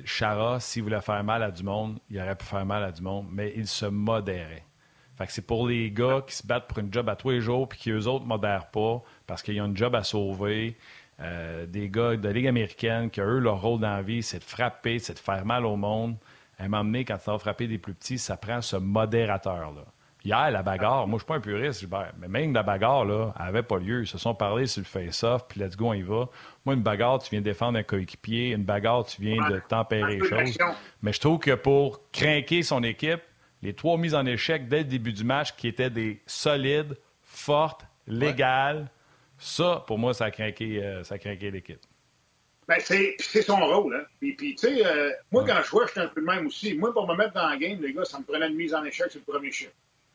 Chara, s'il voulait faire mal à du monde, il aurait pu faire mal à du monde, mais il se modérait. Fait que c'est pour les gars qui se battent pour une job à tous les jours puis qui eux autres modèrent pas parce qu'ils ont une job à sauver. Euh, des gars de Ligue américaine qui, eux, leur rôle dans la vie, c'est de frapper, c'est de faire mal au monde. À un moment donné, quand tu vas frapper des plus petits, ça prend ce modérateur-là. Hier, la bagarre, moi, je suis pas un puriste, mais même la bagarre, là, elle n'avait pas lieu. Ils se sont parlé sur le face-off, puis let's go, on y va. Moi, une bagarre, tu viens défendre un coéquipier. Une bagarre, tu viens de tempérer les choses. Mais je trouve que pour craquer son équipe, les trois mises en échec dès le début du match, qui étaient des solides, fortes, légales, ça, pour moi, ça a craqué, euh, l'équipe. Ben, c'est, son rôle. Hein. Puis, tu sais, euh, moi, quand je jouais, j'étais un peu le même aussi. Moi, pour me mettre dans la game, les gars, ça me prenait une mise en échec sur le premier chiffre.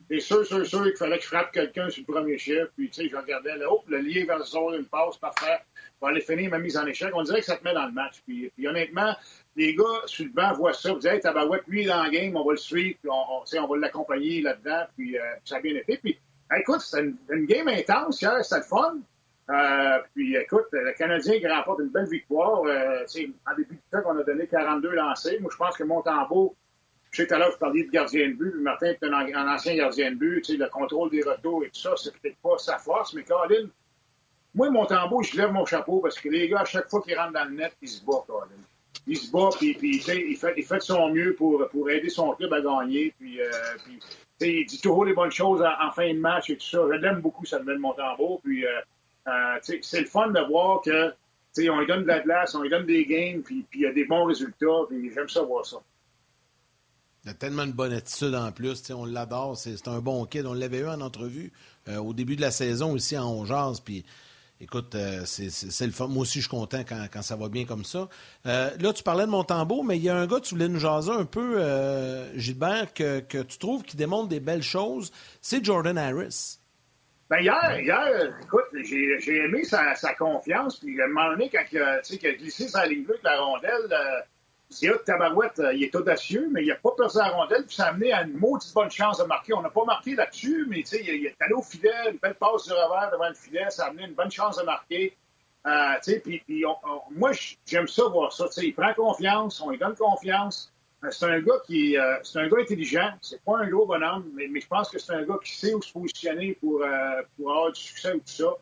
Et sûr, sûr, sûr qu'il fallait que je frappe quelqu'un sur le premier chiffre. Puis, tu sais, je regardais là, le lié vers le zone, une passe, parfait. On aller finir ma mise en échec. On dirait que ça te met dans le match. Puis, honnêtement, les gars sur le banc voient ça. Vous dites, hey, tabarouette, lui, dans la game, on va le suivre, puis on, on, va l'accompagner là-dedans. Puis, euh, ça a bien été. Puis, écoute, c'était une, game intense hier, c'était le fun. Euh, puis écoute, le Canadien qui remporte une belle victoire. Euh, en début de temps, on a donné 42 lancés. Moi, je pense que Montembeau, je sais tout à l'heure, vous parliez de gardien de but, puis Martin est un, ancien gardien de but, le contrôle des retours et tout ça, c'est peut-être pas sa force, mais Colin, moi, Montembeau, je lève mon chapeau parce que les gars, à chaque fois qu'ils rentrent dans le net, ils se battent, Colin. Il se bat, puis, puis il, fait, de son mieux pour, pour aider son club à gagner. Puis, euh, puis il dit toujours les bonnes choses en, fin de match et tout ça. Je l'aime beaucoup, ça me Montembeau. Puis, euh, euh, c'est le fun de voir que on lui donne de la glace, on lui donne des games, puis il y a des bons résultats, puis j'aime ça voir ça. Il a tellement une bonne attitude en plus, on l'adore, c'est un bon kid. On l'avait eu en entrevue euh, au début de la saison aussi en Ongeance, puis écoute, euh, c'est le. Moi aussi, je suis content quand, ça va bien comme ça. là, tu parlais de Montembeau, mais il y a un gars, tu voulais nous jaser un peu, Gilbert, que, tu trouves qui démontre des belles choses, c'est Jordan Harris. Ben hier, hier, écoute, j'ai aimé sa, confiance. Puis à un moment donné, quand il a, glissé sa ligne bleue avec la rondelle, euh, c'est là que Tabarouette, euh, il est audacieux, mais il n'a pas perdu la rondelle. Puis ça a amené à une maudite bonne chance de marquer. On n'a pas marqué là-dessus, mais il, il est allé au filet, une belle passe du revers devant le filet. Ça a amené une bonne chance de marquer. Euh, puis, moi, j'aime ça voir ça. il prend confiance, on lui donne confiance. Euh, c'est un gars qui euh, c'est un gars intelligent. C'est pas un gros bonhomme, mais, je pense que c'est un gars qui sait où se positionner pour, avoir du succès ou tout ça.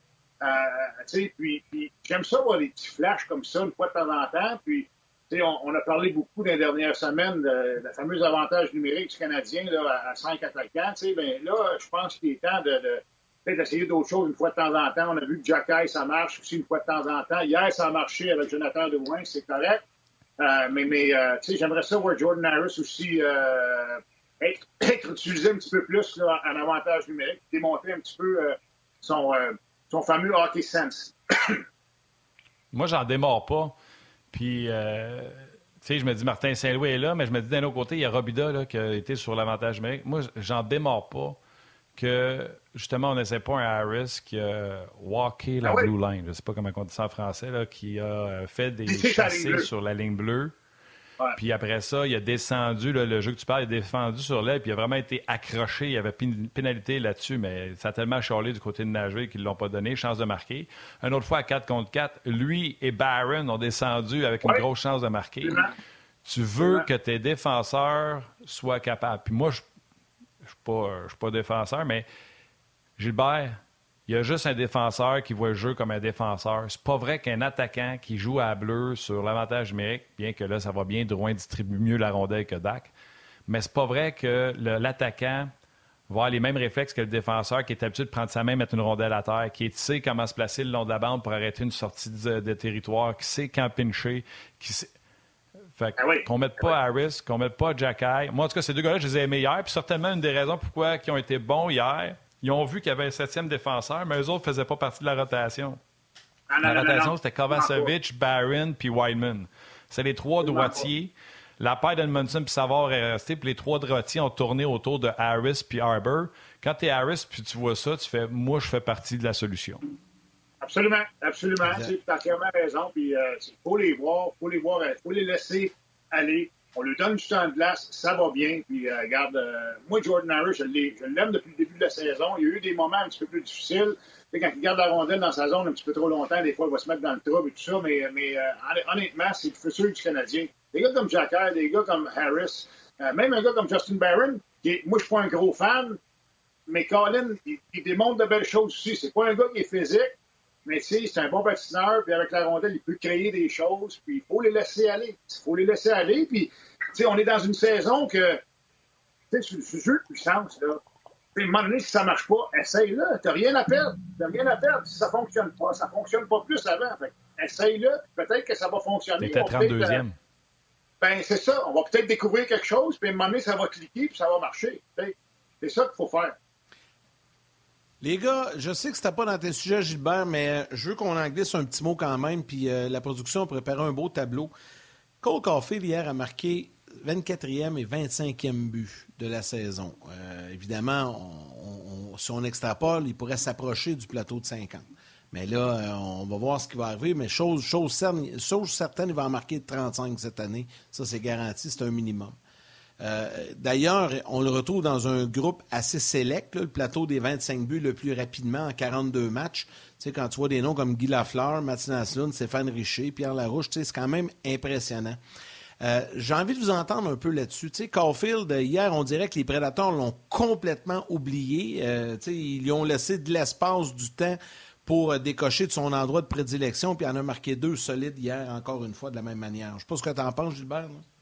Puis j'aime ça voir des petits flashs comme ça une fois de temps en temps. Puis on, a parlé beaucoup dans les dernières semaines de, la fameuse avantage numérique du Canadien là, à 5 attaquants. Ben, là, je pense qu'il est temps de, d'autres choses une fois de temps en temps. On a vu que Jack ça marche aussi une fois de temps en temps. Hier, ça a marché avec Jonathan Drouin, c'est correct. Euh, mais euh, j'aimerais ça voir Jordan Harris aussi euh, être, utilisé un petit peu plus en avantage numérique, démontrer un petit peu son, son fameux hockey sense. Moi, j'en démarre pas. Puis, tu sais, je me dis Martin Saint-Louis est là, mais je me dis d'un autre côté, il y a Robida là, qui a été sur l'avantage numérique. Moi, j'en démarre pas que justement, on n'essaie pas un Harris qui a walké la ah blue line, je ne sais pas comment on dit ça en français, là, qui a fait des chassés sur la ligne bleue. Puis après ça, il a descendu, le jeu que tu parles, il a descendu sur l'aile, puis il a vraiment été accroché. Il y avait pénalité là-dessus, mais ça a tellement charlé du côté de Nashville qu'ils ne l'ont pas donné, chance de marquer. Une autre fois, à 4 contre 4, lui et Barron ont descendu avec une grosse chance de marquer. Tu veux que tes défenseurs soient capables. Puis moi, je je ne suis pas défenseur, mais Gilbert, il y a juste un défenseur qui voit le jeu comme un défenseur. C'est pas vrai qu'un attaquant qui joue à bleu sur l'avantage numérique, bien que là, ça va bien, Drouin distribue mieux la rondelle que Dak, mais c'est pas vrai que l'attaquant va avoir les mêmes réflexes que le défenseur qui est habitué de prendre sa main, mettre une rondelle à terre, qui sait comment se placer le long de la bande pour arrêter une sortie de, territoire, qui sait quand pincher, qui sait... Fait ah qu'on mette pas Harris, qu'on mette pas Jack Moi, en tout cas, ces deux gars-là, je les ai aimés hier. Puis certainement, une des raisons pourquoi ils ont été bons hier, ils ont vu qu'il y avait un septième défenseur, mais eux autres ne faisaient pas partie de la rotation. Ah, non, La non, rotation, c'était Kovacevic, Barron puis Wideman. C'est les trois droitiers. La paire d'Edmondson puis Savard est restée, puis les trois droitiers ont tourné autour de Harris puis Arbor. Quand tu es Harris puis tu vois ça, tu fais moi, je fais partie de la solution. Absolument, absolument. Tu as entièrement raison. Puis il faut les voir, faut les voir, il faut les laisser aller. On lui donne du temps de glace, ça va bien. Puis euh, regarde, euh, moi, Jordan Harris, je l'ai- je l'aime depuis le début de la saison. Il y a eu des moments un petit peu plus difficiles. Sais, quand il garde la rondelle dans sa zone un petit peu trop longtemps, des fois, il va se mettre dans le trouble et tout ça. Mais, mais euh, honn- honnêtement, c'est le futur du Canadien. Des gars comme Jacker, des gars comme Harris, euh, même un gars comme Justin Barron, qui est- moi, je suis pas un gros fan, mais Colin, il, il démontre de belles choses aussi. C'est pas un gars qui est physique, mais tu sais, c'est un bon patineur, puis avec la rondelle, il peut créer des choses, puis il faut les laisser aller. Il faut les laisser aller, puis tu sais, on est dans une saison que, tu sais, le jeu de puissance, là, tu sais, à un moment donné, si ça marche pas, essaye-le. T'as rien à perdre. T'as rien à perdre. Si ça fonctionne pas, ça fonctionne pas plus avant. Fait essaye-le, peut-être que ça va fonctionner. Peut-être, 32e. euh, Ben, c'est ça. On va peut-être découvrir quelque chose, puis à un moment donné, ça va cliquer, puis ça va marcher. C'est ça qu'il faut faire. Les gars, je sais que c'était pas dans tes sujets, Gilbert, mais euh, je veux qu'on en glisse un petit mot quand même, puis euh, la production a préparé un beau tableau. Cole Caulfield, hier, a marqué 24e et 25e but de la saison. Euh, évidemment, on- si on extrapole, il pourrait s'approcher du plateau de 50. Mais là, on va voir ce qui va arriver. Mais chose, certaine, chose certaine, il va en marquer 35 cette année. Ça, c'est garanti, c'est un minimum. Euh, D'ailleurs, on le retrouve dans un groupe assez sélect, le plateau des 25 buts le plus rapidement en 42 matchs. Tu quand tu vois des noms comme Guy Lafleur, Mathieu Naslund, Stéphane Richer, Pierre Larouche, tu sais, c'est quand même impressionnant. Euh, J'ai envie de vous entendre un peu là-dessus. Tu sais, Caulfield, hier, on dirait que les Prédateurs l'ont complètement oublié. Euh, ils lui ont laissé de l'espace, du temps pour décocher de son endroit de prédilection, puis il en a marqué deux solides hier, encore une fois, de la même manière. Je ne sais pas ce que tu en penses, Gilbert. là.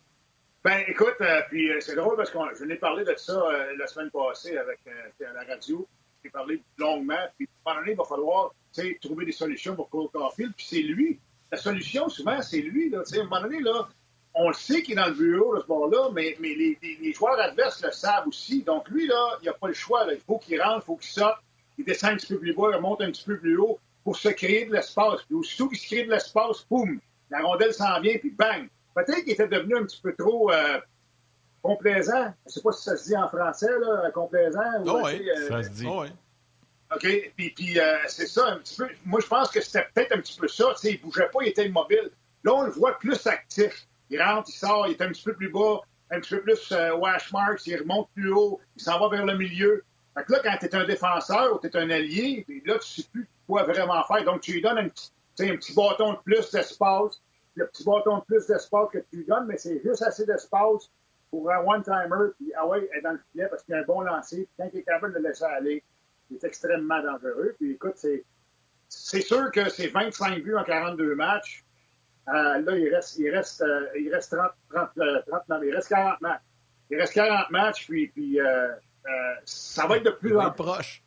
Ben, écoute, euh, puis euh, c'est drôle parce que je n'ai parlé de ça euh, la semaine passée avec la radio. J'ai parlé longuement. Puis, à un moment donné, il va falloir trouver des solutions pour Cole Caulfield. Puis c'est lui. La solution, souvent, c'est lui. Là, à un moment donné, là, on le sait qu'il est dans le bureau, là, ce bord-là, mais, mais les, joueurs adverses le savent aussi. Donc, lui, là, il n'a pas le choix. Il faut qu'il rentre, il faut qu'il sorte. Il descend un petit peu plus bas, il monte un petit peu plus haut pour se créer de l'espace. Puis aussitôt qu'il se crée de l'espace, boum, la rondelle s'en vient, puis bang. Peut-être qu'il était devenu un petit peu trop euh, complaisant. Je ne sais pas si ça se dit en français, là, complaisant. ou, Oh, tu oui. euh, Ça se dit. Oh, oui. OK? Puis, puis euh, c'est ça, un petit peu. Moi, je pense que c'était peut-être un petit peu ça. Tu sais, il bougeait pas, il était immobile. Là, on le voit plus actif. Il rentre, il sort, il est un petit peu plus bas, un petit peu plus euh, wash marks, il remonte plus haut, il s'en va vers le milieu. Fait que là, quand tu es un défenseur ou tu es un allié, puis là, tu sais plus quoi vraiment faire. Donc, tu lui donnes un petit, tu sais, un petit bâton de plus d'espace. Le petit bâton de plus d'espace que tu lui donnes, mais c'est juste assez d'espace pour un one-timer, puis ah ouais, être dans le filet parce qu'il a un bon lancer. Puis quand il est capable de le laisser aller, il est extrêmement dangereux. Puis écoute, c'est, c'est sûr que c'est 25 buts en 42 matchs. Euh, là, il reste, il reste, euh, il reste 30, 30, euh, 30, non, il reste 40 matchs. Il reste 40 matchs, puis, puis euh, euh, ça va être de plus en être proche.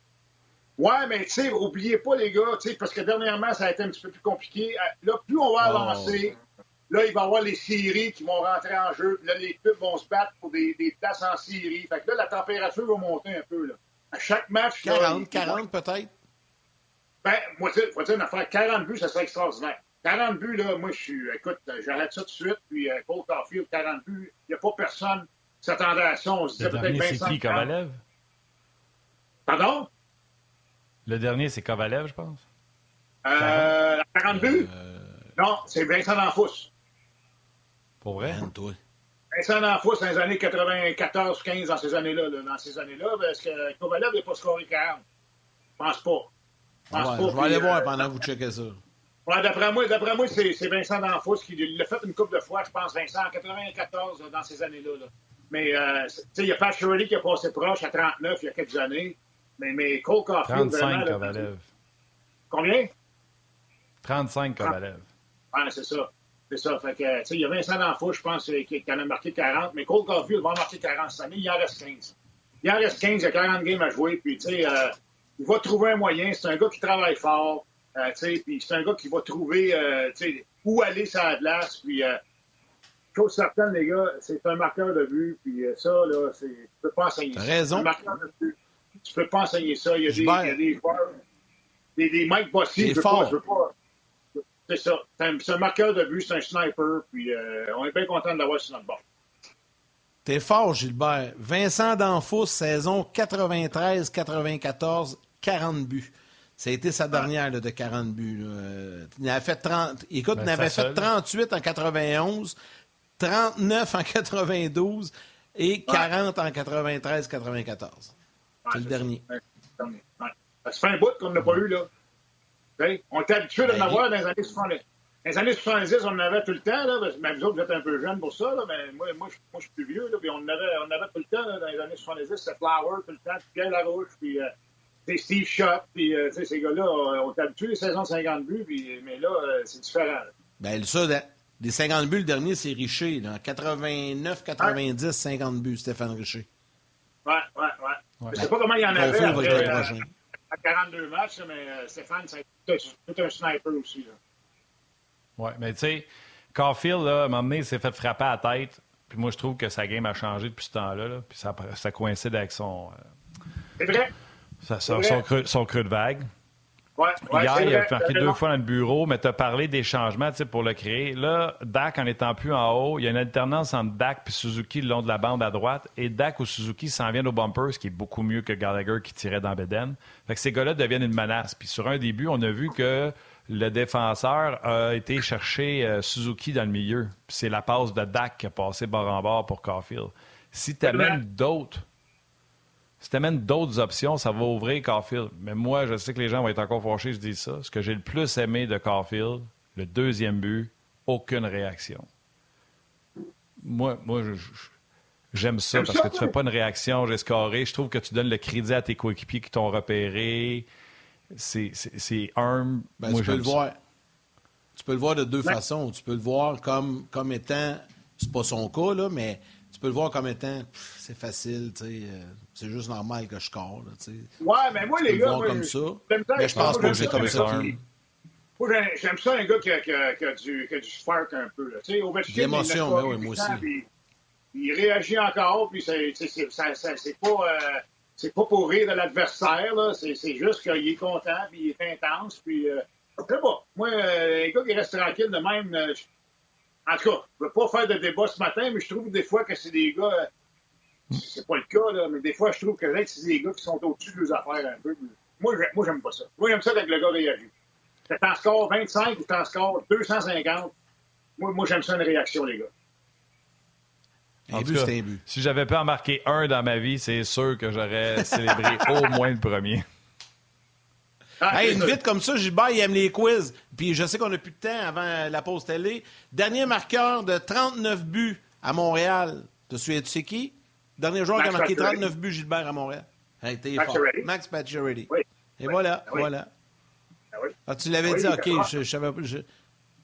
Ouais, mais tu sais, oubliez pas, les gars, tu sais, parce que dernièrement, ça a été un petit peu plus compliqué. Euh, Là, plus on va Oh. avancer, là, il va y avoir les séries qui vont rentrer en jeu, puis là, les clubs vont se battre pour des, des places en série. Fait que là, la température va monter un peu, là. À chaque match, là, 40, il- 40 peut-être? Ben, moi, tu sais, une affaire, 40 buts, ça serait extraordinaire. 40 buts, là, moi, je suis, écoute, j'arrête ça tout de suite, puis euh, Cole Caulfield, 40 buts, il n'y a pas personne qui s'attendait à ça. On se disait peut-être dernier, c'est Vincent qui, Trump. Kovalev? Pardon? Le dernier, c'est Kovalev, je pense. Euh, 40 buts? Non, c'est Vincent D'Anfous. Pour vrai? Man, toi. Vincent D'Anfous, dans les années 94, 15, dans ces années-là, là, dans ces années-là, parce que Kovalev n'est pas scoré 40. Je pense pas. Je pense Ouais, pas. je vais aller voir euh, pendant que vous checkez ça. Ouais, d'après moi, d'après moi c'est, c'est Vincent D'Anfous qui l'a fait une couple de fois, je pense, Vincent, en 94, là, dans ces années-là. là. Mais, euh, tu sais, il y a Pat Shirley qui a passé proche à 39 il y a quelques années. Mais, mais Cole Caulfield, vraiment... 35, là, Kovalev. Combien? 35, Kovalev. Ah, c'est ça. C'est ça. Fait que, tu sais, il y a Vincent D'Anfous, je pense, qui, qui en a marqué 40. Mais Cole Caulfield va en marquer 40 cette année. Il en reste 15. Il en reste 15, il y a 40 games à jouer. Puis, tu sais, euh, il va trouver un moyen. C'est un gars qui travaille fort. Euh, tu sais, puis c'est un gars qui va trouver, euh, tu sais, où aller sur la glace. Puis, euh, chose certaine, les gars, c'est un marqueur de but. Puis euh, ça, là, c'est, tu peux pas enseigner raison. Un marqueur de but, tu peux pas enseigner ça. Il y a, des, Gilbert. il y a des joueurs, des, des Mike Bossy, je veux pas, fort. je veux pas. c'est ça. C'est un, marqueur de but, c'est un sniper, puis euh, on est bien content de l'avoir sur notre bord. T'es fort, Gilbert. Vincent Danfous, saison 93-94, 40 buts. Ça a été sa dernière de 40 buts. Euh, il avait fait 30. Écoute, ben, il avait fait 38 en 91, 39 en 92 et 40 en 93-94. C'est le dernier. Ça se fait un bout qu'on n'a pas eu, là. on était habitué d'en ben, avoir dans les années 70. Dans les années 70, on en avait tout le temps, là. Mais vous autres, vous êtes un peu jeunes pour ça, là, mais moi, moi, je, moi je suis plus vieux, là. Puis on en avait, on avait tout le temps, là, dans les années 70, c'était Flower tout le temps, puis Pierre Larouche, puis euh, Steve Shop, puis euh, ces gars-là, on est habitués les saisons 50 buts, puis, mais là, euh, c'est différent. Là. Ben, ça, des 50 buts, le dernier, c'est Richer. Là. 89, 90, 50 buts, Stéphane Richer. Ouais, ouais, ouais. Je ne sais pas comment il y en avait après, euh, à 42 matchs, mais euh, Stéphane, c'est tout un sniper aussi. Là. Ouais, mais tu sais, Caulfield, là, à un moment donné, il s'est fait frapper à la tête. Puis moi, je trouve que sa game a changé depuis ce temps-là. Là, puis ça, ça coïncide avec son. Euh, c'est vrai. son, creux, son creux de vague. Ouais, Hier, il a marqué deux fois dans le bureau, mais tu as parlé des changements pour le créer. Là, Dak, en étant plus en haut, il y a une alternance entre Dak et Suzuki le long de la bande à droite. Et Dak ou Suzuki s'en viennent au bumper, ce qui est beaucoup mieux que Gallagher qui tirait dans Beden. Fait que ces gars-là deviennent une menace. Puis sur un début, on a vu que le défenseur a été chercher euh, Suzuki dans le milieu. C'est la passe de Dak qui a passé bord en bord pour Caulfield. Si tu amènes d'autres si tu amènes d'autres options, ça va ouvrir Caulfield. Mais moi, je sais que les gens vont être encore fâchés, je dis ça. Ce que j'ai le plus aimé de Caulfield, le deuxième but, aucune réaction. Moi, moi j'aime ça parce que tu fais pas une réaction, j'ai scoré. Je trouve que tu donnes le crédit à tes coéquipiers qui t'ont repéré. C'est arm. Ben, tu peux le voir. Tu peux le voir de deux façons. Tu peux le voir comme, comme étant, c'est pas son cas, là, mais peux le voir comme étant, c'est facile, tu euh, c'est juste normal que je score, tu. Ouais, mais moi, les gars. Le voir comme ça. Mais je pense pas que c'est comme ça. Moi, j'aime ça, un gars qui a, qui a, qui a du, qui a du spark un peu. Tu. L'émotion, mais oui, moi aussi. Puis, il réagit encore, puis c'est pas. Euh, c'est pas pour rire de l'adversaire. C'est juste qu'il est content, puis il est intense, puis. Euh, sais pas. Moi, euh, un gars qui reste tranquille de même, euh, en tout cas, je ne veux pas faire de débat ce matin, mais je trouve des fois que c'est des gars. Euh, c'est pas le cas, là, mais des fois, je trouve que c'est des gars qui sont au-dessus de leurs affaires un peu. Moi, moi j'aime pas ça. Moi, j'aime ça avec le gars réagit. C'est en score 25 ou en score 250. Moi, moi j'aime ça une réaction, les gars. Un but, c'est un but. Si j'avais pas en marqué un dans ma vie, c'est sûr que j'aurais célébré au moins le premier. Ah, hey, une vite comme ça, Gilbert, il aime les quiz. Puis je sais qu'on n'a plus de temps avant la pause télé. Dernier marqueur de 39 buts à Montréal. Souviens-tu c'est qui? Dernier joueur qui a marqué 39 buts, Gilbert, à Montréal. Hey, t'es fort. Max Pacioretty. Oui. Et voilà, voilà. Ah, oui. ah, tu l'avais dit, OK, je, je savais pas. Je...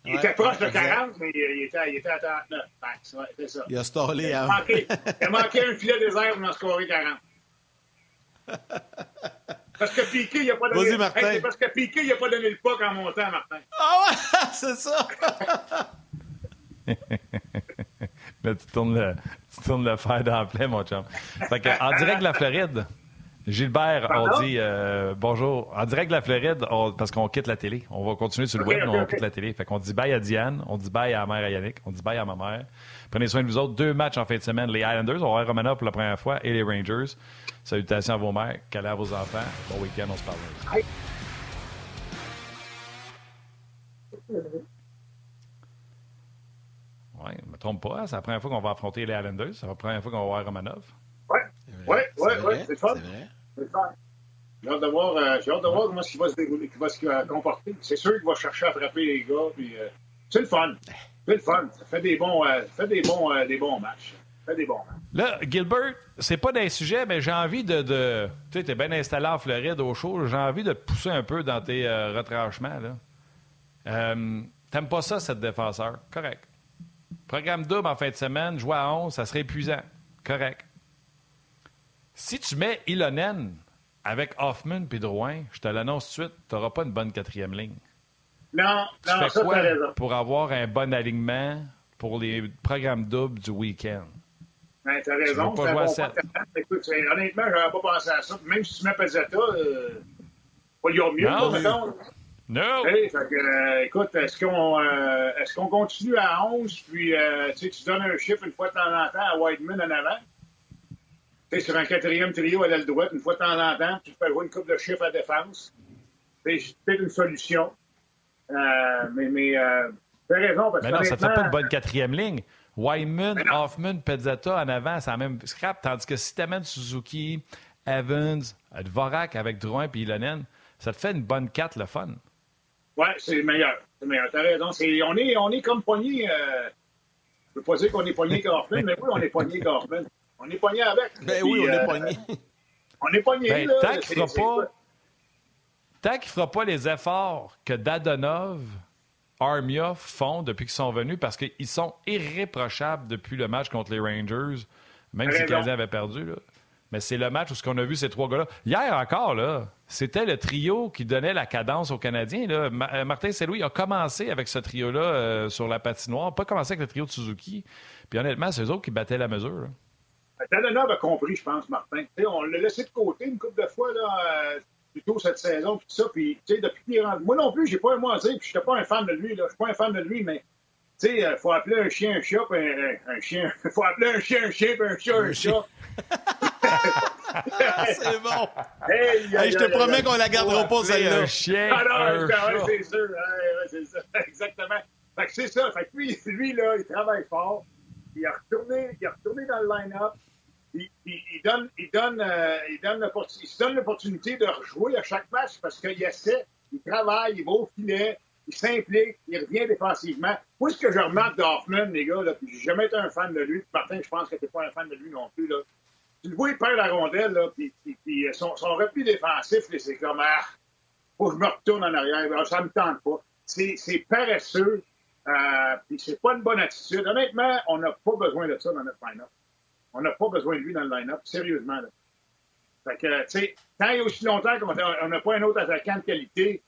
Il était proche de 40, mais il était, il était à 39. Max, ouais, c'est ça. Il a stallé. Il a, manqué, il a manqué un filet désert pour en scorer 40. Parce que Piqué, il n'a pas donné. Martin. parce que Piqué, il n'a pas donné le puck en montant, Martin. Ah ouais, c'est ça. Là, tu tournes le, tu tournes le fer dans le plein, mon chum. Fait que, en direct de la Floride, Gilbert, on dit euh, bonjour. En direct de la Floride, parce qu'on quitte la télé. On va continuer sur le web, mais on quitte la télé. Fait qu'on dit bye à Diane, on dit bye à ma mère à Yannick, on dit bye à ma mère. Prenez soin de vous autres. Deux matchs en fin de semaine. Les Islanders, on va Romana pour la première fois, et les Rangers. Salutations à vos mères, câlins à vos enfants. Bon week-end, on se parle. Oui, ne me trompe pas, c'est la première fois qu'on va affronter les Islanders. C'est la première fois qu'on va voir Romanov. Oui, oui, c'est fun. C'est fun. J'ai hâte de voir, euh, hâte de voir comment il va se dérouler, qu'il va se comporter. C'est sûr qu'il va chercher à frapper les gars. Puis, euh, c'est le fun. C'est le fun. Ça fait des bons, euh, fait des bons, euh, des bons matchs. Ça fait des bons matchs. Là, Gilbert, c'est pas d'un sujet, mais j'ai envie de. de tu sais, t'es bien installé en Floride au chaud. J'ai envie de te pousser un peu dans tes euh, retranchements. Là. Euh, T'aimes pas ça, cette défenseur? Correct. Programme double en fin de semaine, jouer à 11, ça serait épuisant. Correct. Si tu mets Ilonen avec Hoffman puis Drouin, je te l'annonce tout de suite, tu n'auras pas une bonne quatrième ligne. Non, tu non, fais ça, quoi pour avoir un bon alignement pour les programmes doubles du week-end? Ben, t'as raison. Pas bon Écoute, honnêtement, j'aurais pas pensé à ça. Même si tu mets Pezzetta, euh, pas y a mieux, non, pas, mettons. No! Hey, fait que, euh, écoute, est-ce qu'on euh, est-ce qu'on continue à 11, puis euh, tu donnes un chiffre une fois de temps en temps à Whiteman en avant? Tu sais, sur un quatrième trio à l'aile droite, une fois de temps en temps, tu fais jouer une coupe de chiffres à défense. C'est peut-être une solution. Euh, mais mais euh, tu as raison. Parce mais non, ça ne fait pas une bonne quatrième ligne. Wyman, Hoffman, Pezzetta en avant, c'est la même scrap. Tandis que si tu amènes Suzuki, Evans, Dvorak avec Drouin et Ilonen, ça te fait une bonne 4, le fun. Oui, c'est meilleur. C'est meilleur. T'as raison. on, est, on est comme pogné. Euh, je ne veux pas dire qu'on est pogné Hoffman, mais oui, on est pogné Hoffman. On est pogné avec. Ben oui, on est euh, pogné. On est pogné. Ben, là, tant qu'il ne fera pas. Tant qu'il fera pas les efforts que Dadonov, Armia font depuis qu'ils sont venus, parce qu'ils sont irréprochables depuis le match contre les Rangers, même si les Canadiens avaient perdu. Là. Mais c'est le match où ce qu'on a vu ces trois gars-là. Hier encore, là, c'était le trio qui donnait la cadence aux Canadiens. Là. Euh, Martin Saint-Louis a commencé avec ce trio-là euh, sur la patinoire, pas commencé avec le trio de Suzuki. Puis honnêtement, c'est eux autres qui battaient la mesure. Talonov a compris, je pense, Martin. on l'a laissé de côté une couple de fois, là, euh, plutôt cette saison, puis tout ça. Puis, depuis qu'il rentre. Moi non plus, j'ai pas un mot à dire, puis je pas un fan de lui. Je suis pas un fan de lui, mais tu sais, il faut appeler un chien un chat, puis un, un chien. Il faut appeler un chien un chien, puis un chat un chat. c'est bon. Hey, je te promets qu'on la gardera pas, celle-là. Un chien. Ah non, c'est sûr. c'est ça. Exactement. Fait que c'est ça. Fait que lui, lui, là, il travaille fort. Il a retourné, il a retourné dans le line-up. Il, donne, il donne, euh, il donne l'opportunité de rejouer à chaque match parce qu'il essaie, il travaille, il va au filet, il s'implique, il revient défensivement. Moi, ce que je remarque d'Hoffman, les gars, là, puis j'ai jamais été un fan de lui. Martin, je pense que tu n'es pas un fan de lui non plus. Là tu le vois, il perd la rondelle, là, puis, puis, son, son, repli défensif, c'est comme, ah, faut que je me retourne en arrière. Alors, ça me tente pas. C'est paresseux, euh, puis c'est pas une bonne attitude. Honnêtement, on n'a pas besoin de ça dans notre line-up. On n'a pas besoin de lui dans le line-up, sérieusement. Là. Fait que, tu sais, tant et aussi longtemps qu'on n'a pas un autre attaquant de qualité,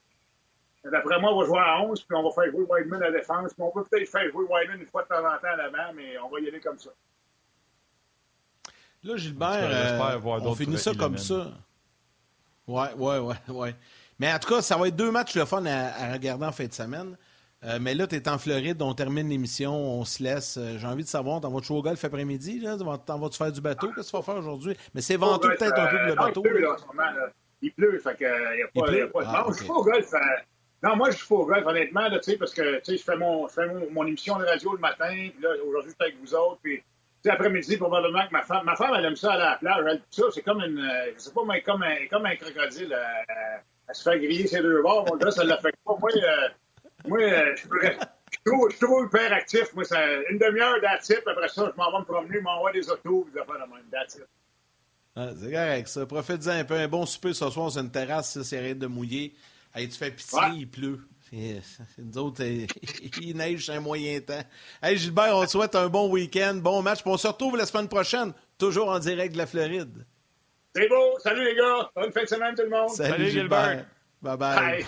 d'après moi, on va jouer à 11, puis on va faire jouer Whiteman à la défense, puis on peut peut-être faire jouer Whiteman une fois de temps en temps à l'avant, mais on va y aller comme ça. Là, Gilbert, euh, on finit ça comme ça. Ouais, ouais, ouais, ouais. Mais en tout cas, ça va être deux matchs le fun à, regarder en fin de semaine. Euh, mais là, tu es en Floride, on termine l'émission, on se laisse. Euh, j'ai envie de savoir, t'en vas jouer au golf après-midi? T'en vas-tu faire du bateau? Qu'est-ce que tu vas faire aujourd'hui? Mais c'est vendu peut-être un peu pour le bateau. Il pleut, là, en ce moment. Là. Il pleut, fait qu'il n'y a pas, pas ah, non, je joue au golf. non, moi, je joue au golf, honnêtement, là, parce que je fais, mon, je fais mon, mon, émission de radio le matin, puis là, aujourd'hui, je suis avec vous autres, puis après-midi, probablement que ma femme, ma femme, elle aime ça aller à la plage. Elle, ça, c'est comme une, euh, je sais pas, mais comme un, comme un crocodile. Elle, euh, elle, se fait griller ses deux bords. Moi, là, ça l'affecte pas. Moi, euh, moi je, je, trouve, hyper actif. Moi, ça, une demi-heure d'attitude. Après ça, je m'en vais me promener, je m'envoie des autos, des affaires de même. D'attitude. Ah, c'est correct, ça. Profite-en un peu. Un bon souper ce soir sur une terrasse, ça, c'est rien de mouiller. Hey, tu fais pitié, il pleut. Nous autres, il neige un moyen temps. Hey Gilbert, on te souhaite un bon week-end, bon match. on se retrouve la semaine prochaine, toujours en direct de la Floride. C'est beau. Salut les gars. Bonne fin de semaine tout le monde. Salut, Gilbert. Bye bye.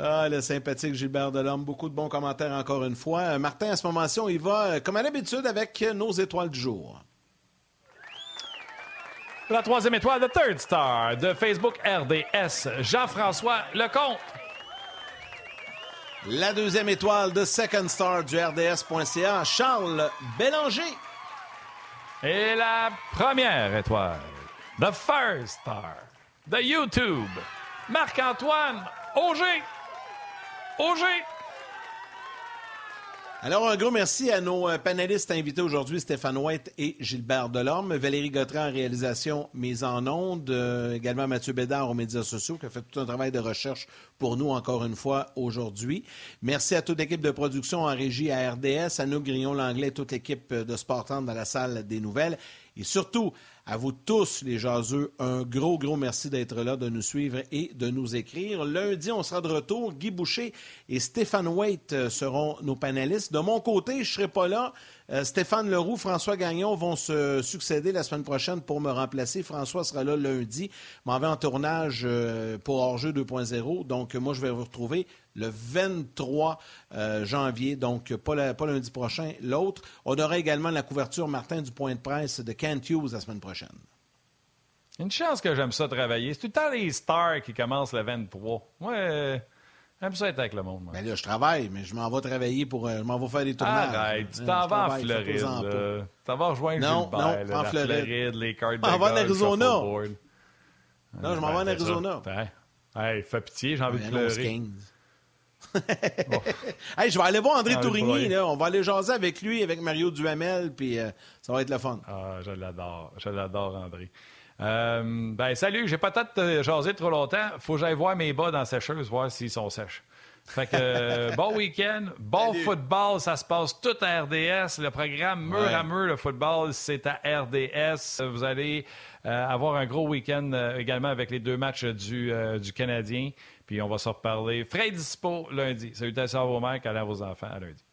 Ah, le sympathique Gilbert Delorme. Beaucoup de bons commentaires encore une fois. Euh, Martin, à ce moment-ci, on y va, euh, comme à l'habitude, avec nos étoiles du jour. La troisième étoile de Third Star de Facebook RDS, Jean-François Lecomte. La deuxième étoile de Second Star du RDS.ca, Charles Bélanger. Et la première étoile, The First Star de YouTube, Marc-Antoine Auger. Auger. Alors, un gros merci à nos euh, panélistes invités aujourd'hui, Stéphane White et Gilbert Delorme. Valérie Gautran en réalisation mise en onde. Euh, également Mathieu Bédard aux médias sociaux qui a fait tout un travail de recherche pour nous encore une fois aujourd'hui. Merci à toute l'équipe de production en régie à RDS, à nous Grillon-Langlais, toute l'équipe de Sportante dans la salle des nouvelles. Et surtout, à vous tous, les jaseux, un gros, gros merci d'être là, de nous suivre et de nous écrire. Lundi, on sera de retour. Guy Boucher et Stéphane Waite seront nos panélistes. De mon côté, je ne serai pas là. Euh, Stéphane Leroux, François Gagnon vont se succéder la semaine prochaine pour me remplacer. François sera là lundi. M'en vais en tournage euh, pour Hors-jeu 2.0. Donc, moi, je vais vous retrouver le 23 euh, janvier, donc pas, lundi prochain, l'autre. On aura également la couverture, Martin, du point de presse de Kent Hughes la semaine prochaine. Une chance que j'aime ça travailler. C'est tout le temps les stars qui commencent le 23. Moi, euh, j'aime ça être avec le monde. Moi. Ben là, je travaille, mais je m'en vais travailler pour. Euh, je m'en vais faire des tournages. Arrête, tu Hein, t'en vas en Floride. Tu t'en vas rejoindre Non, Gilbert, non, là, en la Floride. Floride, les cartes de en Arizona. Non, je m'en vais en Ben. Arizona. Ben, Hey, fais pitié, j'ai envie de Ben, pleurer. 15. Hey, je vais aller voir André Ah, Tourigny. Là. On va aller jaser avec lui, avec Mario Duhamel, puis euh, ça va être le fun. Ah, je l'adore. Je l'adore, André. Euh, ben, salut, j'ai pas peut-être euh, jasé trop longtemps. Faut que j'aille voir mes bas dans la sécheuse, voir s'ils sont sèches. Fait que, euh, bon week-end, bon Salut. football, ça se passe tout à RDS. Le programme mur Ouais. à mur, le football, c'est à RDS. Vous allez euh, avoir un gros week-end euh, également avec les deux matchs du, du Canadien. Puis on va se reparler. Frais dispo lundi. Salutations à vos mères, à vos enfants à lundi.